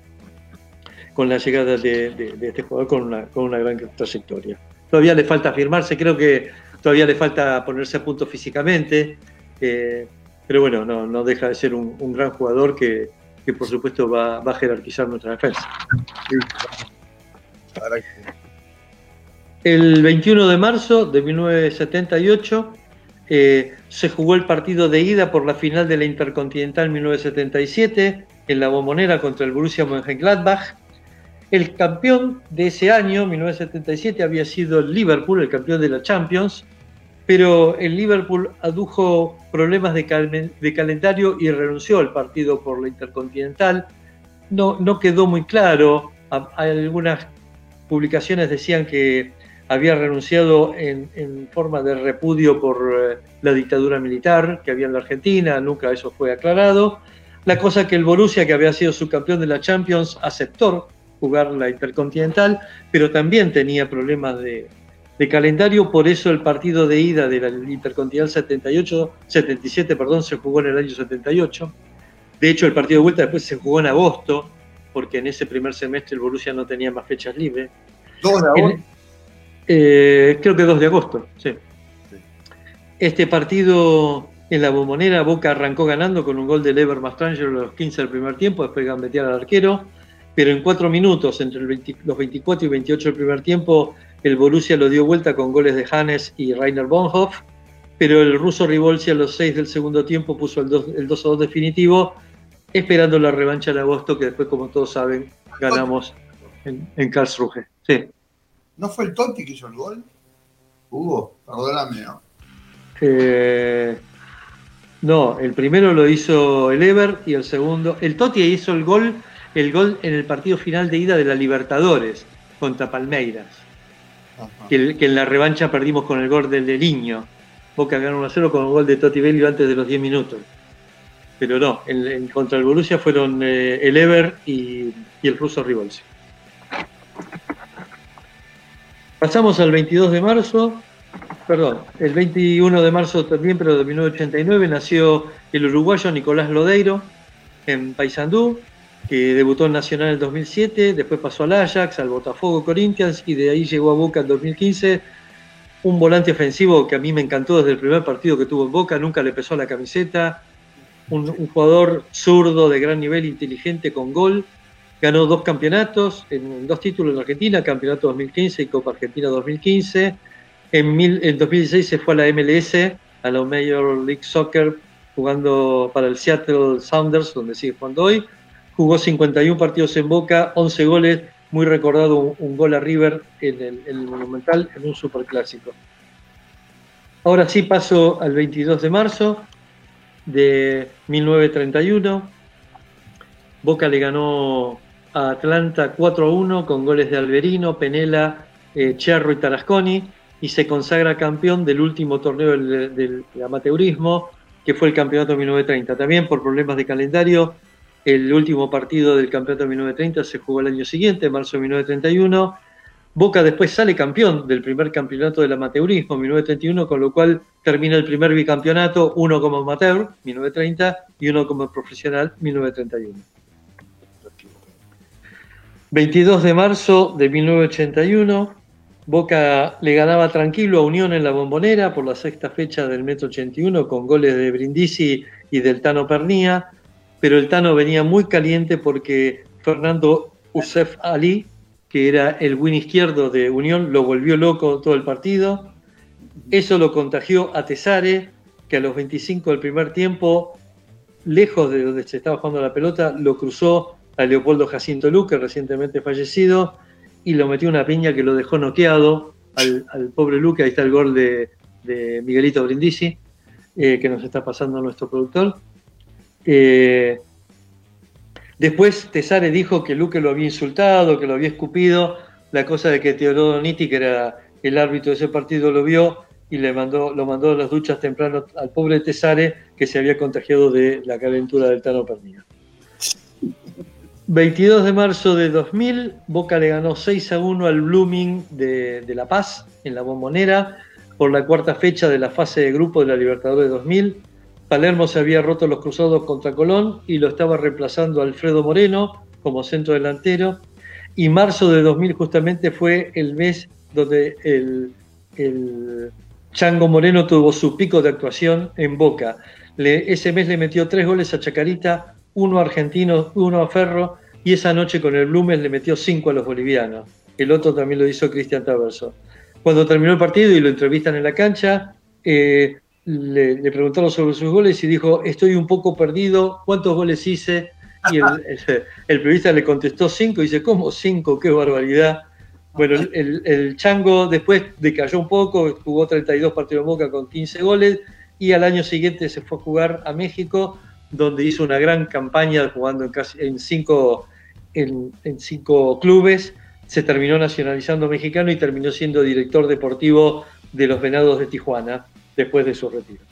con la llegada de, de, este jugador con una, con una gran trayectoria. Todavía le falta firmarse, creo que todavía le falta ponerse a punto físicamente, eh, pero bueno, no, deja de ser un, gran jugador que, por supuesto va, va, a jerarquizar nuestra defensa. El 21 de marzo de 1978 Eh, se jugó el partido de ida por la final de la Intercontinental 1977 en la Bombonera contra el Borussia Mönchengladbach. El campeón de ese año, 1977, había sido el Liverpool, el campeón de la Champions, pero el Liverpool adujo problemas de, calendario y renunció al partido por la Intercontinental. No, quedó muy claro. Algunas publicaciones decían que había renunciado en, forma de repudio por eh, la dictadura militar que había en la Argentina, nunca eso fue aclarado. La cosa que el Borussia, que había sido subcampeón de la Champions, aceptó jugar la Intercontinental, pero también tenía problemas de, calendario, por eso el partido de ida de la Intercontinental 78, 77 perdón, se jugó en el año 78. De hecho, el partido de vuelta después se jugó en agosto, porque en ese primer semestre el Borussia no tenía más fechas libres. ¿Dos de agosto? Eh, creo que 2 de agosto, sí. Este partido en la bombonera, Boca arrancó ganando con un gol de Lever Mastrangelo a los 15 del primer tiempo, después gambetear al arquero, pero en cuatro minutos, entre los 24 y 28 del primer tiempo, el Borussia lo dio vuelta con goles de Hannes y Rainer Bonhoff, pero el ruso Rivolsi a los 6 del segundo tiempo puso el 2, el 2 a 2 definitivo, esperando la revancha en agosto, que después, como todos saben, ganamos en, en Karlsruhe. Sí. ¿No fue el Totti que hizo el gol? Hugo, perdóname, ¿no? Eh, no, el primero lo hizo el Ever y el segundo. El Totti hizo el gol, el gol en el partido final de ida de la Libertadores contra Palmeiras. Que, en la revancha perdimos con el gol del Deliño. Boca ganó 1 0 con el gol de Totti Bello antes de los 10 minutos. Pero no, en, contra el Borussia fueron eh, el Ever y, el ruso Rivolsi. Pasamos al 22 de marzo, perdón, el 21 de marzo también, pero de 1989, nació el uruguayo Nicolás Lodeiro en Paysandú, que debutó en Nacional en el 2007, después pasó al Ajax, al Botafogo Corinthians y de ahí llegó a Boca en 2015. Un volante ofensivo que a mí me encantó desde el primer partido que tuvo en Boca, nunca le pesó la camiseta. Un, jugador zurdo de gran nivel, inteligente, con gol ganó dos campeonatos, dos títulos en Argentina, Campeonato 2015 y Copa Argentina 2015. En, en 2016 se fue a la MLS, a la Major League Soccer, jugando para el Seattle Sounders, donde sigue jugando hoy. Jugó 51 partidos en Boca, 11 goles, muy recordado un, gol a River en el, en el, Monumental, en un superclásico. Ahora sí paso al 22 de marzo de 1931. Boca le ganó a Atlanta 4 a 1 con goles de Alberino, Penela, eh, Cherro y Tarasconi y se consagra campeón del último torneo del, amateurismo, que fue el campeonato de 1930. También por problemas de calendario, el último partido del campeonato de 1930 se jugó el año siguiente, marzo de 1931. Boca después sale campeón del primer campeonato del amateurismo, 1931, con lo cual termina el primer bicampeonato, uno como amateur, 1930, y uno como profesional, 1931. 22 de marzo de 1981, Boca le ganaba tranquilo a Unión en la Bombonera por la sexta fecha del Metro 81 con goles de Brindisi y del Tano Pernía, pero el Tano venía muy caliente porque Fernando Usef Ali, que era el win izquierdo de Unión, lo volvió loco todo el partido. Eso lo contagió a Tesare, que a los 25 del primer tiempo, lejos de donde se estaba jugando la pelota, lo cruzó a Leopoldo Jacinto Luque, recientemente fallecido, y lo metió una piña que lo dejó noqueado al, pobre Luque. Ahí está el gol de, Miguelito Brindisi, eh, que nos está pasando nuestro productor. Eh, después Tesare dijo que Luque lo había insultado, que lo había escupido. La cosa de que Teodoro Nitti, que era el árbitro de ese partido, lo vio y le mandó, lo mandó a las duchas temprano al pobre Tesare, que se había contagiado de la calentura del Tano Pernilla. 22 de marzo de 2000, Boca le ganó 6 a 1 al Blooming de, La Paz en la Bombonera por la cuarta fecha de la fase de grupo de la Libertadores 2000. Palermo se había roto los cruzados contra Colón y lo estaba reemplazando Alfredo Moreno como centro delantero. Y marzo de 2000 justamente fue el mes donde el, Chango Moreno tuvo su pico de actuación en Boca. ese mes le metió tres goles a Chacarita, uno argentino, uno a Ferro, y esa noche con el Blumen le metió cinco a los bolivianos. El otro también lo hizo Cristian Taverso. Cuando terminó el partido y lo entrevistan en la cancha, eh, le, preguntaron sobre sus goles y dijo, estoy un poco perdido, ¿cuántos goles hice? Y el, periodista le contestó cinco y dice, ¿cómo cinco? ¡Qué barbaridad! Bueno, el, Chango después decayó un poco, jugó 32 partidos en Boca con 15 goles y al año siguiente se fue a jugar a México, donde hizo una gran campaña jugando en, casi, en, cinco, en cinco clubes. Se terminó nacionalizando mexicano y terminó siendo director deportivo de los Venados de Tijuana después de su retiro.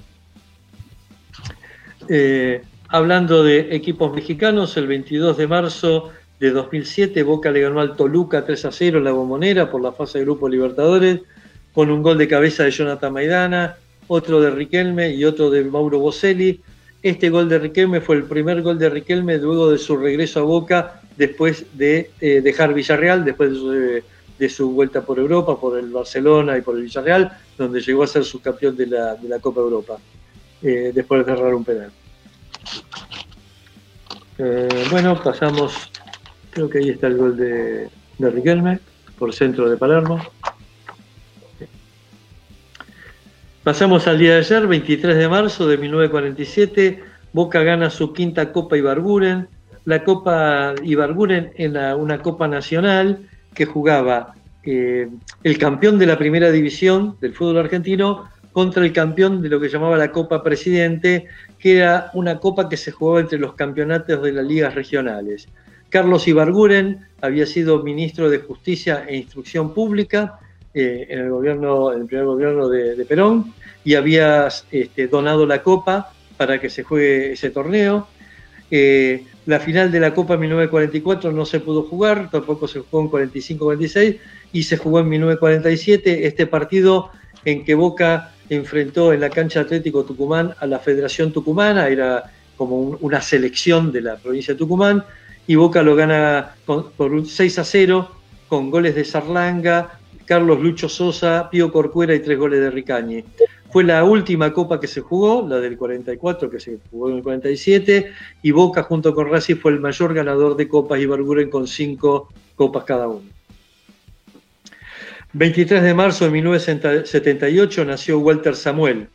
Eh, hablando de equipos mexicanos, el 22 de marzo de 2007 Boca le ganó al Toluca 3 a 0 en la Bombonera por la fase de Grupo Libertadores, con un gol de cabeza de Jonathan Maidana, otro de Riquelme y otro de Mauro Boselli. Este gol de Riquelme fue el primer gol de Riquelme luego de su regreso a Boca después de eh, dejar Villarreal, después de su, de, de su, vuelta por Europa, por el Barcelona y por el Villarreal, donde llegó a ser subcampeón de la, de la Copa Europa, eh, después de cerrar un penal. Eh, bueno, pasamos, creo que ahí está el gol de, de Riquelme, por centro de Palermo. Pasamos al día de ayer, 23 de marzo de 1947, Boca gana su quinta Copa Ibarguren, la Copa Ibarguren era una Copa Nacional que jugaba eh, el campeón de la primera división del fútbol argentino contra el campeón de lo que llamaba la Copa Presidente, que era una copa que se jugaba entre los campeonatos de las ligas regionales. Carlos Ibarguren había sido ministro de Justicia e Instrucción Pública eh, en, el gobierno, en el primer gobierno de, Perón y había este, donado la copa para que se juegue ese torneo. Eh, la final de la Copa 1944 no se pudo jugar, tampoco se jugó en 45-46 y se jugó en 1947 este partido en que Boca enfrentó en la cancha Atlético Tucumán a la Federación Tucumana, era como un, una selección de la provincia de Tucumán, y Boca lo gana con, por un 6 a 0 con goles de Sarlanga, Carlos Lucho Sosa, Pío Corcuera y tres goles de Ricañi. Fue la última copa que se jugó, la del 44, que se jugó en el 47, y Boca junto con Racing fue el mayor ganador de copas y Barguren con cinco copas cada uno. 23 de marzo de 1978 nació Walter Samuel.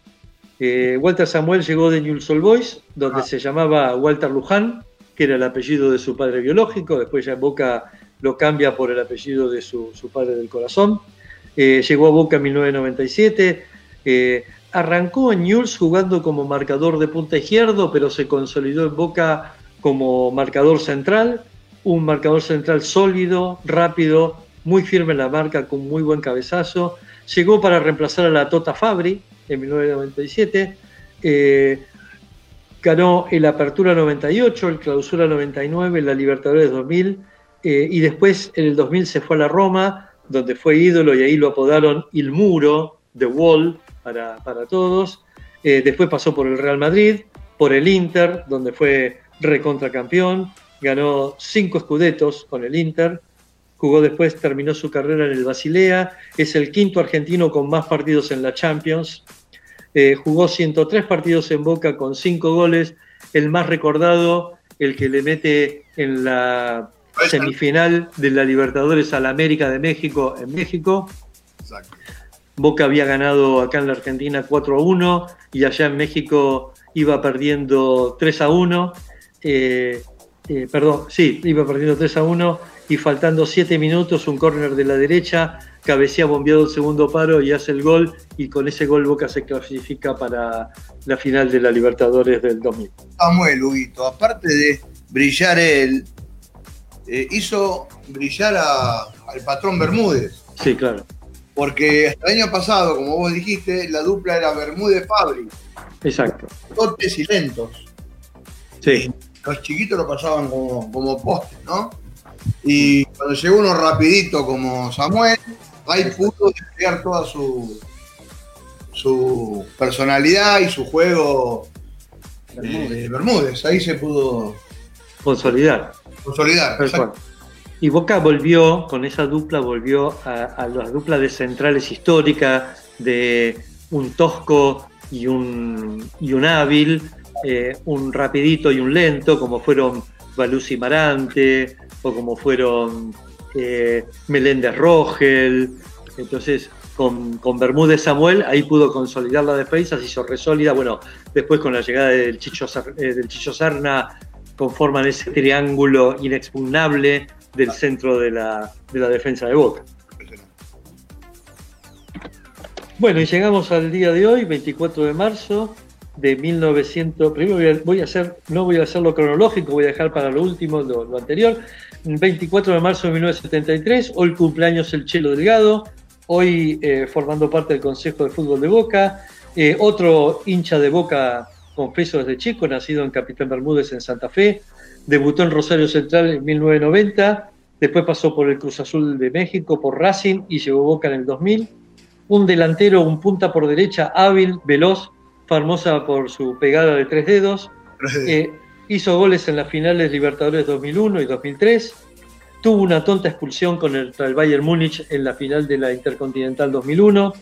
Eh, Walter Samuel llegó de Newell's Old Boys, donde ah. se llamaba Walter Luján, que era el apellido de su padre biológico, después ya en Boca lo cambia por el apellido de su, su padre del corazón. Eh, llegó a Boca en 1997, arrancó en Newell's jugando como marcador de punta izquierdo, pero se consolidó en Boca como marcador central, un marcador central sólido, rápido, muy firme en la marca, con muy buen cabezazo. Llegó para reemplazar a la Tota Fabri en 1997. Eh, ganó el Apertura 98, el Clausura 99, la Libertadores 2000 eh, y después en el 2000 se fue a la Roma, donde fue ídolo y ahí lo apodaron Il Muro, The Wall, para, para todos. Eh, después pasó por el Real Madrid, por el Inter, donde fue recontracampeón, ganó cinco escudetos con el Inter, jugó después, terminó su carrera en el Basilea, es el quinto argentino con más partidos en la Champions, eh, jugó 103 partidos en Boca con 5 goles, el más recordado, el que le mete en la semifinal de la Libertadores a la América de México en México. Exacto. Boca había ganado acá en la Argentina 4 a 1 y allá en México iba perdiendo 3 a 1. Eh, eh, perdón, sí, iba perdiendo 3 a 1 y faltando 7 minutos, un córner de la derecha, cabecea bombeado el segundo paro y hace el gol y con ese gol Boca se clasifica para la final de la Libertadores del 2000. Samuel, Huguito, aparte de brillar él, eh, hizo brillar a, al patrón Bermúdez. Sí, claro. Porque hasta el año pasado, como vos dijiste, la dupla era Bermúdez-Fabri. Exacto. Totes y lentos. Sí. Los chiquitos lo pasaban como, como postes, ¿no? Y cuando llegó uno rapidito como Samuel, ahí pudo desplegar toda su, su personalidad y su juego Bermúdez. Eh, Bermúdez. Ahí se pudo consolidar. Consolidar. Y Boca volvió, con esa dupla, volvió a, a las duplas de centrales históricas, de un tosco y un, un hábil, eh, un rapidito y un lento, como fueron Baluz y Marante, o como fueron eh, Meléndez Rogel. Entonces con, con Bermúdez Samuel, ahí pudo consolidar la defensa, se hizo resólida. Bueno, después con la llegada del Chicho, eh, del Chicho Serna, conforman ese triángulo inexpugnable del centro de la, de la defensa de Boca. Bueno, y llegamos al día de hoy, 24 de marzo de 1900. Primero voy a, voy a hacer, no voy a hacerlo cronológico, voy a dejar para lo último lo, lo anterior. 24 de marzo de 1973, hoy cumpleaños el Chelo Delgado, hoy eh, formando parte del Consejo de Fútbol de Boca, eh, otro hincha de Boca, confeso desde chico, nacido en Capitán Bermúdez en Santa Fe, debutó en Rosario Central en 1990, después pasó por el Cruz Azul de México, por Racing y llegó Boca en el 2000 un delantero, un punta por derecha, hábil, veloz, famosa por su pegada de tres dedos. Eh, hizo goles en las finales Libertadores 2001 y 2003. Tuvo una tonta expulsión con el, el Bayern Múnich en la final de la Intercontinental 2001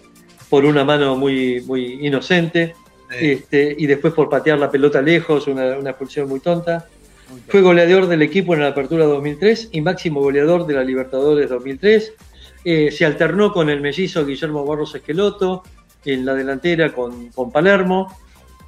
por una mano muy, muy inocente. Este, y después por patear la pelota lejos, una, una expulsión muy tonta. Fue goleador del equipo en la Apertura 2003 y máximo goleador de la Libertadores 2003. Eh, se alternó con el mellizo Guillermo Barros Esqueloto en la delantera con, Palermo.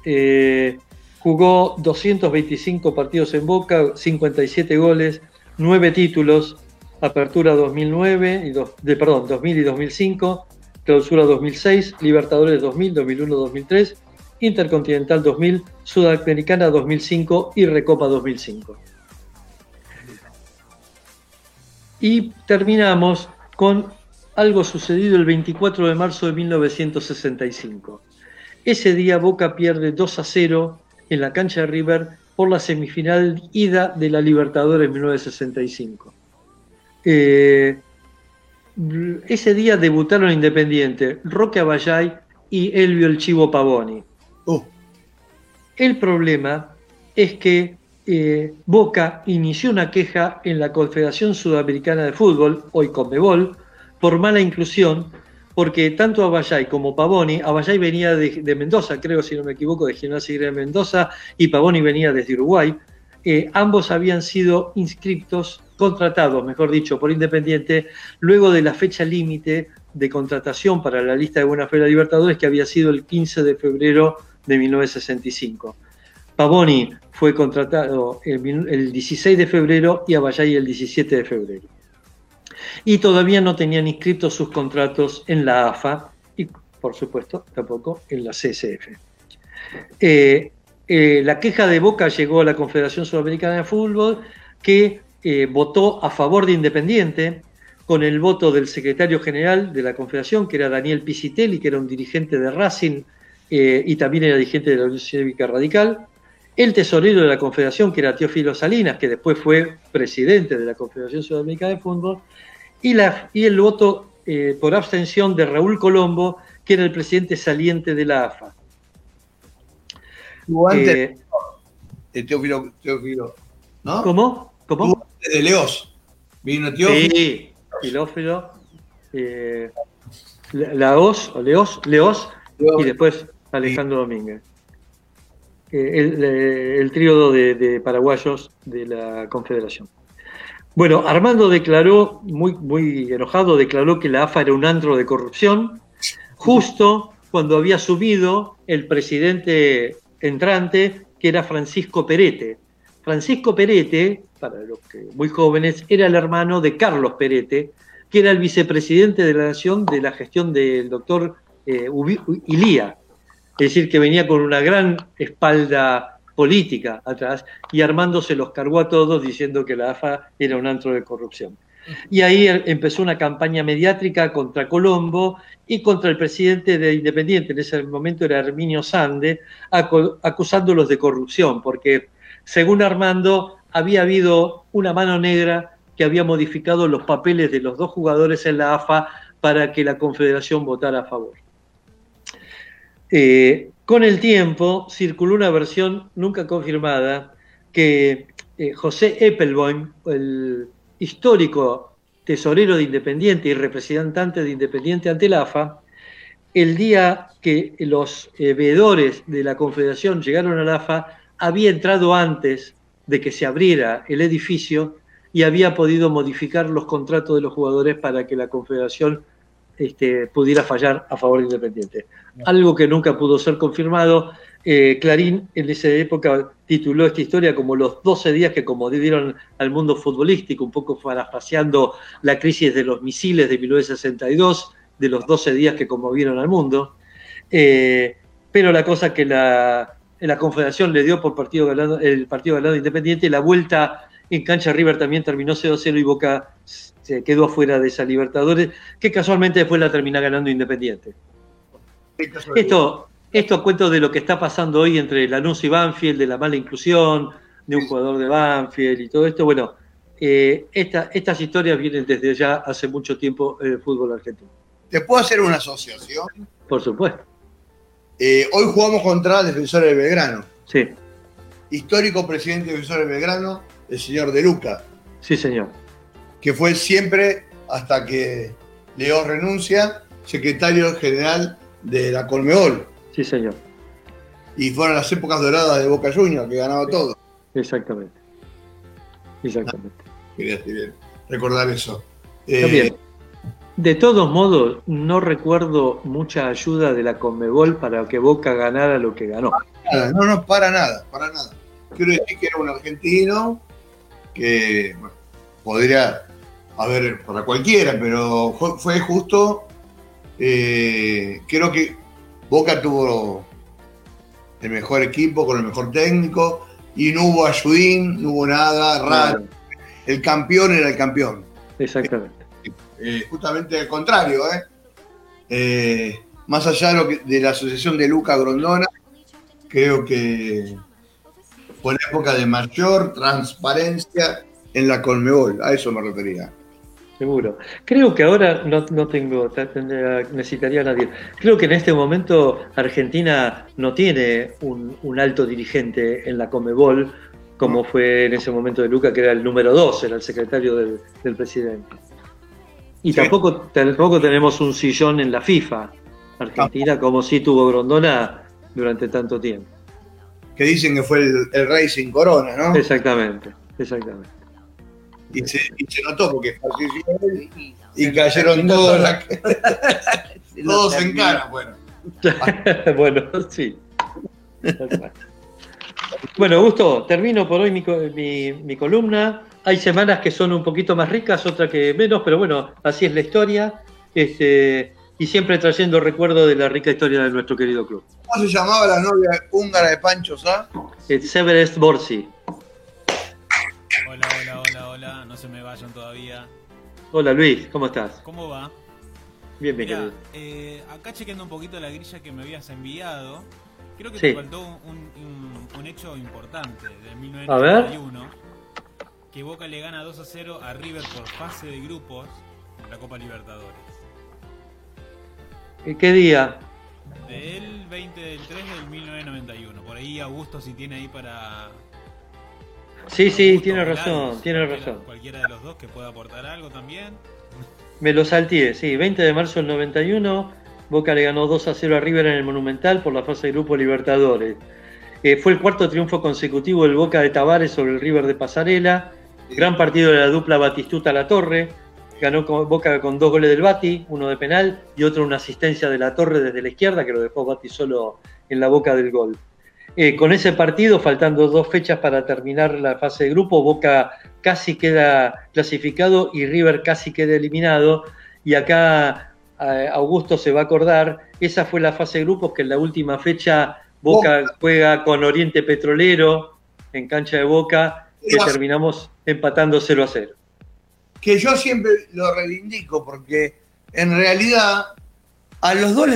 Eh, jugó 225 partidos en Boca, 57 goles, 9 títulos, Apertura 2009, y do- de, perdón, 2000 y 2005, Clausura 2006, Libertadores 2000, 2001, 2003, Intercontinental 2000, Sudamericana 2005 y Recopa 2005. Y terminamos con algo sucedido el 24 de marzo de 1965. Ese día Boca pierde 2 a 0 en la cancha de River por la semifinal ida de la Libertadores 1965. Eh, ese día debutaron Independiente Roque Abayay y Elvio el Chivo Pavoni. Uh, El problema es que eh, Boca inició una queja en la Confederación Sudamericana de Fútbol, hoy Conmebol, por mala inclusión, porque tanto Abayay como Pavoni, Abayay venía de, Mendoza, creo si no me equivoco, de Gimnasia de Mendoza, y Pavoni venía desde Uruguay, eh, ambos habían sido inscriptos, contratados, mejor dicho, por Independiente, luego de la fecha límite de contratación para la lista de Buena Fe Libertadores, que había sido el 15 de febrero de 1965. Pavoni fue contratado el, min- el 16 de febrero y Abayay el 17 de febrero. Y todavía no tenían inscritos sus contratos en la AFA y, por supuesto, tampoco en la CSF. Eh, eh, la queja de Boca llegó a la Confederación Sudamericana de Fútbol, que eh, votó a favor de Independiente, con el voto del secretario general de la Confederación, que era Daniel Pisitelli, que era un dirigente de Racing eh, y también era dirigente de la Unión Cívica Radical, el tesorero de la Confederación, que era Teófilo Salinas, que después fue presidente de la Confederación Sudamericana de Fútbol, y, la, y el voto eh, por abstención de Raúl Colombo, que era el presidente saliente de la AFA. Eh, Teófilo, Teófilo, ¿no? ¿Cómo? ¿Cómo? De Leos. Vino Teófilo. Sí, Filófilo, eh, Laos, o Leos, Leos, y después Alejandro Domínguez. Eh, el, eh, el tríodo de, paraguayos de la Confederación. Bueno, Armando declaró, muy, muy enojado, declaró que la AFA era un antro de corrupción, justo cuando había subido el presidente entrante, que era Francisco Perete. Francisco Perete, para los muy jóvenes, era el hermano de Carlos Perete, que era el vicepresidente de la Nación de la gestión del doctor eh, Ilía. Es decir, que venía con una gran espalda política atrás y Armando se los cargó a todos diciendo que la AFA era un antro de corrupción. Y ahí eh, empezó una campaña mediátrica contra Colombo y contra el presidente de Independiente, en ese momento era Herminio Sande, acu- acusándolos de corrupción, porque según Armando había habido una mano negra que había modificado los papeles de los dos jugadores en la AFA para que la Confederación votara a favor. Eh, con el tiempo circuló una versión nunca confirmada que eh, José Eppelboim, el histórico tesorero de Independiente y representante de Independiente ante la AFA, el día que los eh, veedores de la Confederación llegaron a la AFA, había entrado antes de que se abriera el edificio y había podido modificar los contratos de los jugadores para que la Confederación este, pudiera fallar a favor de Independiente. Algo que nunca pudo ser confirmado. Eh, Clarín en esa época tituló esta historia como los 12 días que como dieron al mundo futbolístico, un poco parafraseando la crisis de los misiles de 1962, de los 12 días que conmovieron al mundo. Eh, pero la cosa que la, la Confederación le dio por partido ganado, el partido ganado Independiente, la vuelta en cancha River también terminó 0-0 y Boca se quedó afuera de esa Libertadores, que casualmente después la termina ganando Independiente. Esto, esto cuento de lo que está pasando hoy entre Lanús y Banfield, de la mala inclusión, de un jugador de Banfield y todo esto. Bueno, eh, esta, estas historias vienen desde ya hace mucho tiempo en el fútbol argentino. ¿Te puedo hacer una asociación? Por supuesto. Eh, hoy jugamos contra el defensor de Belgrano. Sí, Histórico presidente del defensor de Belgrano, el señor De Luca, sí, señor. Que fue siempre, hasta que Leo renuncia, secretario general de la Colmeol. Sí, señor. Y fueron las épocas doradas de Boca Juniors, que ganaba todo. Exactamente. Exactamente. Quería decir, recordar eso. Eh, bien. De todos modos, no recuerdo mucha ayuda de la Conmebol para que Boca ganara lo que ganó. nada, no, no, para nada, para nada. Quiero decir que era un argentino que bueno, podría haber para cualquiera, pero fue, justo. eh, creo que Boca tuvo el mejor equipo, con el mejor técnico, y no hubo ayudín, no hubo nada raro. El campeón era el campeón. Exactamente. Eh, justamente al contrario, ¿eh? Eh, más allá de, lo que- de la asociación de Luca Grondona, creo que fue la época de mayor transparencia en la Colmebol, a eso me refería. Seguro. Creo que ahora no, no tengo, tendría- necesitaría a nadie. Creo que en este momento Argentina no tiene un, un alto dirigente en la Comebol, como fue en ese momento de Luca, que era el número dos, era el secretario del, del presidente. Y Sí. tampoco, tampoco tenemos un sillón en la FIFA, Argentina, como sí tuvo Grondona durante tanto tiempo. Que dicen que fue el, el rey sin corona, ¿no? Exactamente, exactamente. Y se, y se notó porque falleció él y cayeron todos, la- todos en cara, bueno. [LAUGHS] bueno, sí. Bueno, Gusto, termino por hoy mi- mi columna. Hay semanas que son un poquito más ricas, otras que menos, pero bueno, así es la historia. Este, y siempre trayendo recuerdo de la rica historia de nuestro querido club. ¿Cómo se llamaba la novia húngara de Pancho Sá? Eh, Severest Borsi. Hola, hola, hola, hola, no se me vayan todavía. Hola Luis, ¿cómo estás? ¿Cómo va? Bien, bien, Mira, querido. eh, acá chequeando un poquito la grilla que me habías enviado, creo que Sí. te faltó un, un- un hecho importante de A 1991, que Boca le gana 2 a 0 a River por fase de grupos en la Copa Libertadores. ¿Qué día? Del 20 del 3 del 1991. Por ahí Augusto si tiene ahí para... Sí, sí, tiene razón, tiene razón. Cualquiera de los dos que pueda aportar algo también. Me lo salteé, sí, 20 de marzo del 91, Boca le ganó 2 a 0 a River en el Monumental por la fase de grupo Libertadores. Eh, fue el cuarto triunfo consecutivo del Boca de Tavares sobre el River de Pasarela, gran partido de la dupla Batistuta La Torre, ganó con- Boca con dos goles del Bati, uno de penal y otro una asistencia de La Torre desde la izquierda que lo dejó Bati solo en la boca del gol. Eh, con ese partido, faltando dos fechas para terminar la fase de grupo, Boca casi queda clasificado y River casi queda eliminado. Y acá eh, Augusto se va a acordar, esa fue la fase de grupos que en la última fecha Boca juega con Oriente Petrolero en cancha de Boca, que Era- terminamos empatando 0 a 0. que yo siempre lo reivindico porque en realidad a los dos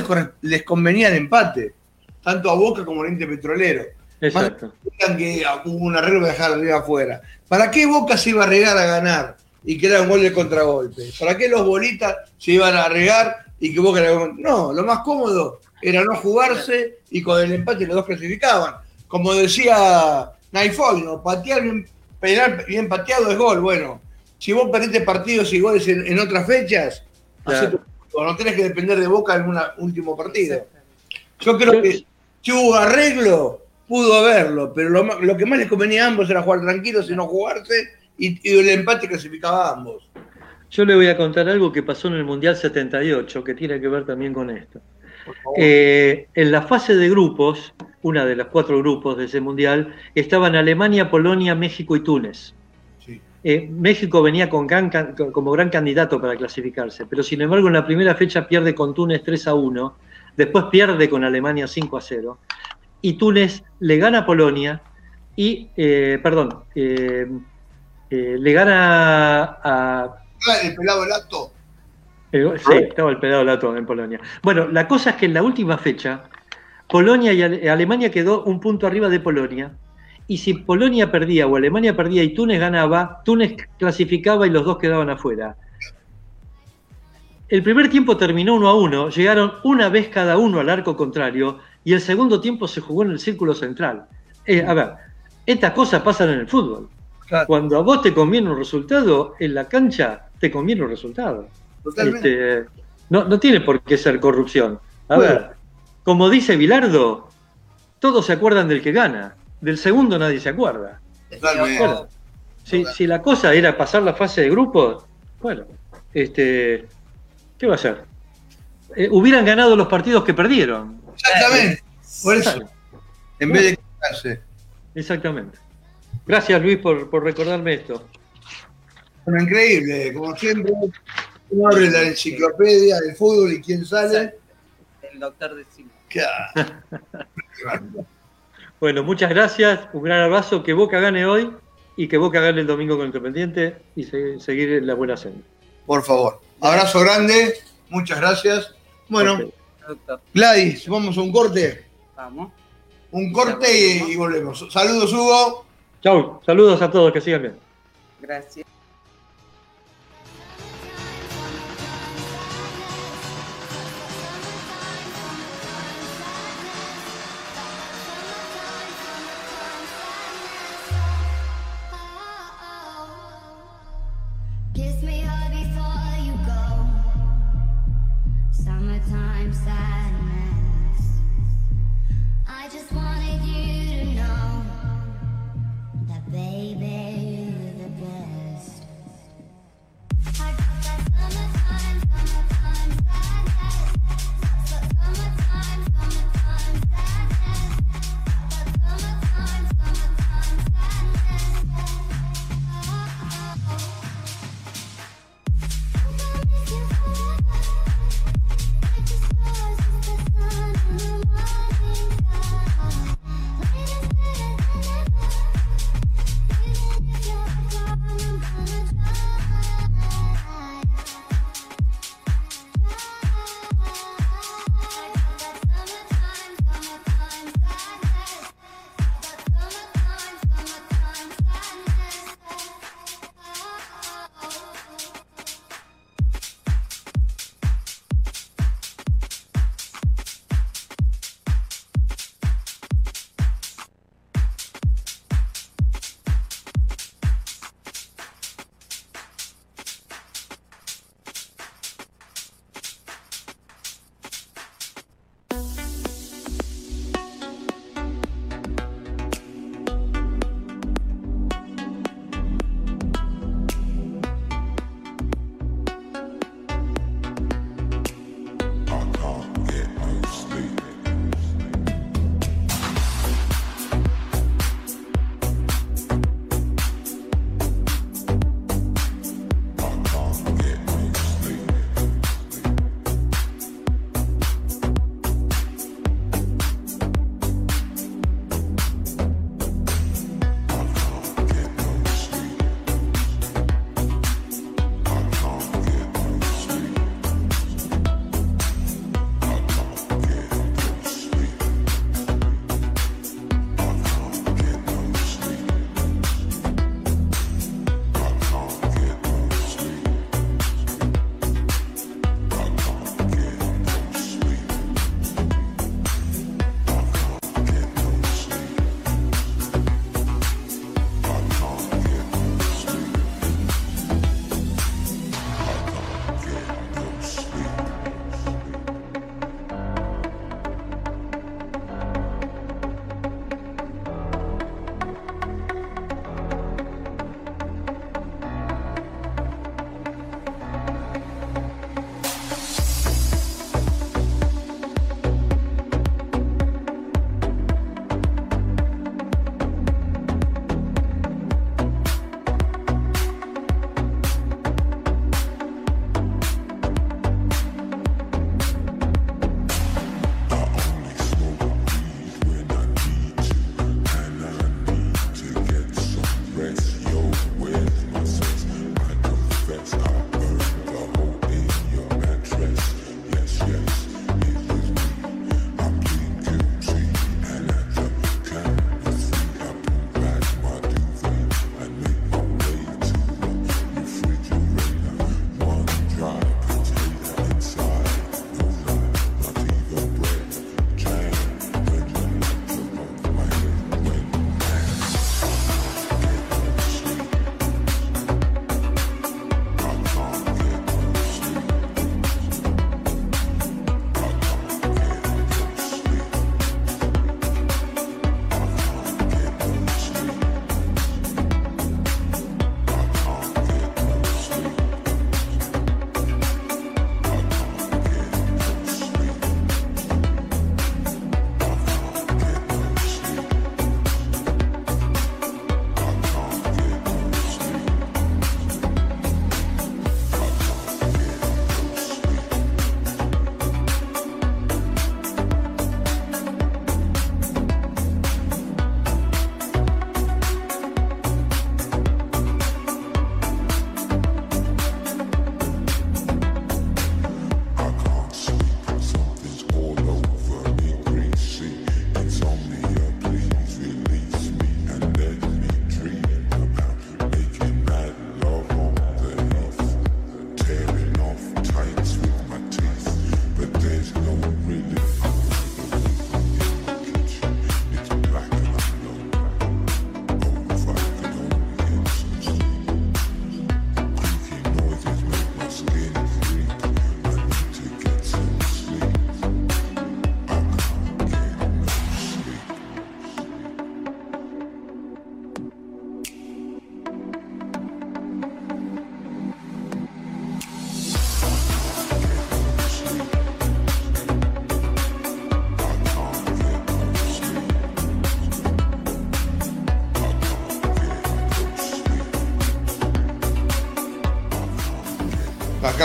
les convenía el empate, tanto a Boca como a Oriente Petrolero. Exacto. Digan que hubo un arreglo para dejar arriba afuera. ¿Para qué Boca se iba a regar a ganar y que era un gol de contragolpe? ¿Para qué los bolitas se iban a regar y que Boca era No, lo más cómodo era no jugarse y con el empate los dos clasificaban. Como decía Naifoy, ¿no? Patear bien, penal bien pateado es gol. Bueno, si vos perdiste partidos y goles en, en otras fechas, Claro. tu- no tenés que depender de Boca en un último partido. Yo creo que si hubo arreglo, pudo haberlo, pero lo, lo que más les convenía a ambos era jugar tranquilos y no jugarse, y, y el empate clasificaba a ambos. Yo le voy a contar algo que pasó en el Mundial 78, que tiene que ver también con esto. Eh, en la fase de grupos, una de los cuatro grupos de ese Mundial, estaban Alemania, Polonia, México y Túnez. Sí. Eh, México venía con gran como gran candidato para clasificarse, pero sin embargo en la primera fecha pierde con Túnez 3 a 1, después pierde con Alemania 5 a 0, y Túnez le gana a Polonia y, eh, perdón, eh, eh, le gana a, Ah, El pelado lato. eh, Sí, estaba el pedado lato en Polonia. Bueno, la cosa es que en la última fecha, Polonia y Ale- Alemania quedó un punto arriba de Polonia. Y si Polonia perdía o Alemania perdía y Túnez ganaba, Túnez clasificaba y los dos quedaban afuera. El primer tiempo terminó uno a uno, llegaron una vez cada uno al arco contrario y el segundo tiempo se jugó en el círculo central. Eh, a ver, estas cosas pasan en el fútbol. Claro. Cuando a vos te conviene un resultado, en la cancha te conviene un resultado. Totalmente. Este, no, no tiene por qué ser corrupción. A Bueno. ver, como dice Bilardo, todos se acuerdan del que gana, del segundo nadie se acuerda. Bueno, si, si la cosa era pasar la fase de grupos, bueno, este, ¿qué va a hacer? Eh, hubieran ganado los partidos que perdieron. Exactamente. Por eso, en vez de quejarse. exactamente. Gracias Luis por, por recordarme esto. Bueno, increíble, como siempre, uno abre la enciclopedia del fútbol y quién sale. El doctor de. Queda. [LAUGHS] Bueno, muchas gracias, un gran abrazo, que Boca gane hoy y que Boca gane el domingo con Independiente y se- seguir en la buena senda. Por favor. Abrazo grande, muchas gracias. Bueno, Gladys, vamos a un corte. vamos. Un corte y, y volvemos. Saludos, Hugo. Chau, saludos a todos, que sigan bien. Gracias. Sadness. I just wanted you to know that, baby, you're the best. I got that summertime, summertime sadness. Summertime,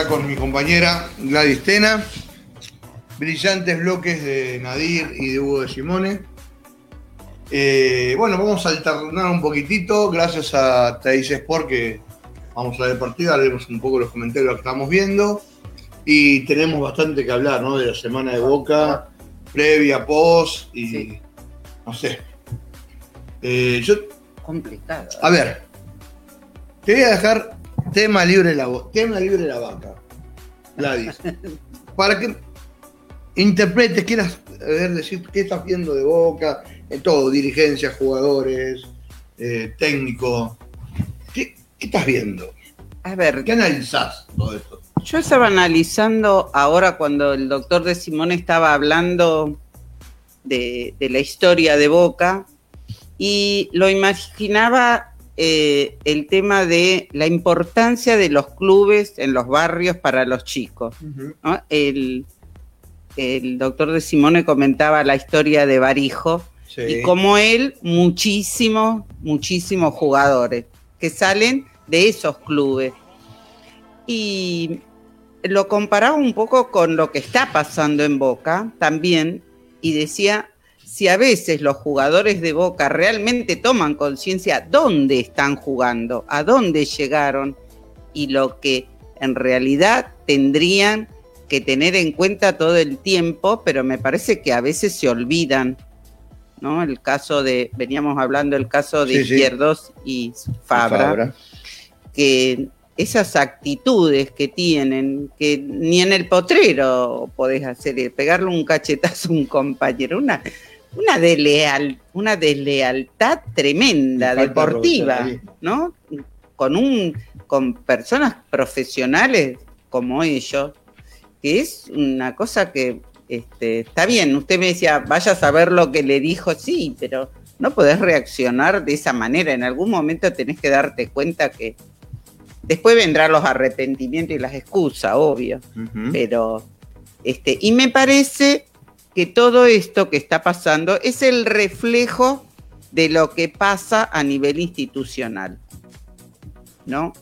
acá con mi compañera Gladys Tena. Brillantes bloques de Nadir y de Hugo de Simone. Eh, bueno, vamos a alternar un poquitito, gracias a Teis Sport que vamos a ver partido, haremos un poco los comentarios que estamos viendo. Y tenemos bastante que hablar, ¿no? De la semana de Boca, previa, post y Sí. no sé. Eh, yo Complicado. a ver, te voy a dejar tema libre la tema libre la vaca, Gladys, [LAUGHS] para que interpretes, quieras ver, decir qué estás viendo de Boca, en todo, dirigencia, jugadores, eh, técnico, ¿Qué, qué estás viendo? A ver, ¿Qué analizás todo esto? yo estaba analizando ahora cuando el doctor de Simón estaba hablando de, de la historia de Boca y lo imaginaba eh, el tema de la importancia de los clubes en los barrios para los chicos. ¿no? El, el doctor de Simone comentaba la historia de Barijo Sí. y como él, muchísimos, muchísimos jugadores que salen de esos clubes. Y lo comparaba un poco con lo que está pasando en Boca también y decía, si a veces los jugadores de Boca realmente toman conciencia dónde están jugando, a dónde llegaron y lo que en realidad tendrían que tener en cuenta todo el tiempo, pero me parece que a veces se olvidan, ¿no? El caso de, veníamos hablando del caso de Sí, sí. Izquierdos y Fabra, que esas actitudes que tienen, que ni en el potrero podés hacer, pegarle un cachetazo a un compañero, una, una, desleal, una deslealtad tremenda, de deportiva. ¿no? Con, un, con personas profesionales como ellos, que es una cosa que este, está bien, usted me decía, vaya a saber lo que le dijo, sí, pero no podés reaccionar de esa manera, en algún momento tenés que darte cuenta que después vendrán los arrepentimientos y las excusas, obvio, pero este, y me parece que todo esto que está pasando es el reflejo de lo que pasa a nivel institucional, ¿no?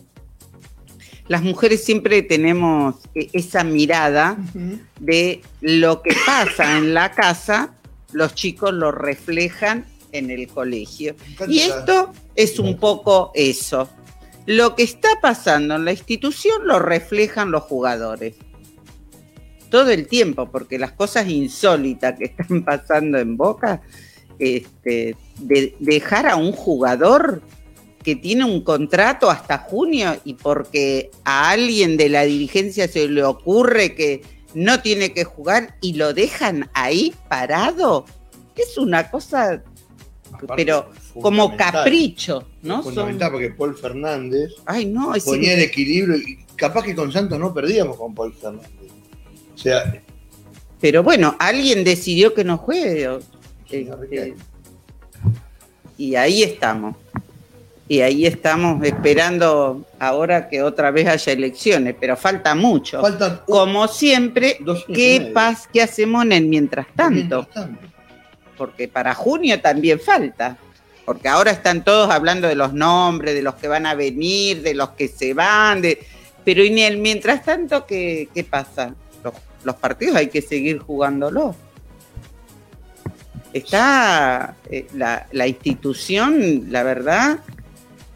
Las mujeres siempre tenemos e- esa mirada de lo que pasa en la casa, los chicos lo reflejan en el colegio. Y esto es un poco eso. Lo que está pasando en la institución lo reflejan los jugadores. Todo el tiempo, porque las cosas insólitas que están pasando en Boca, este, de dejar a un jugador que tiene un contrato hasta junio y porque a alguien de la dirigencia se le ocurre que no tiene que jugar y lo dejan ahí parado, es una cosa, Aparte, pero como capricho, ¿no? Son- Fundamental porque Paul Fernández Ay, no, es ponía el equilibrio y capaz que con Santos no perdíamos con Paul Fernández. O sea, Pero bueno, alguien decidió que no juegue. este, y ahí estamos. Y ahí estamos esperando ahora que otra vez haya elecciones, pero falta mucho. faltan Como siempre, ¿qué, pas ¿qué hacemos en el mientras tanto? Mientras tanto. Porque para junio también falta. Porque ahora están todos hablando de los nombres, de los que van a venir, de los que se van, de... pero y en el mientras tanto, ¿qué, qué pasa? Los, partidos hay que seguir jugándolos. Está eh, la, la institución, la verdad,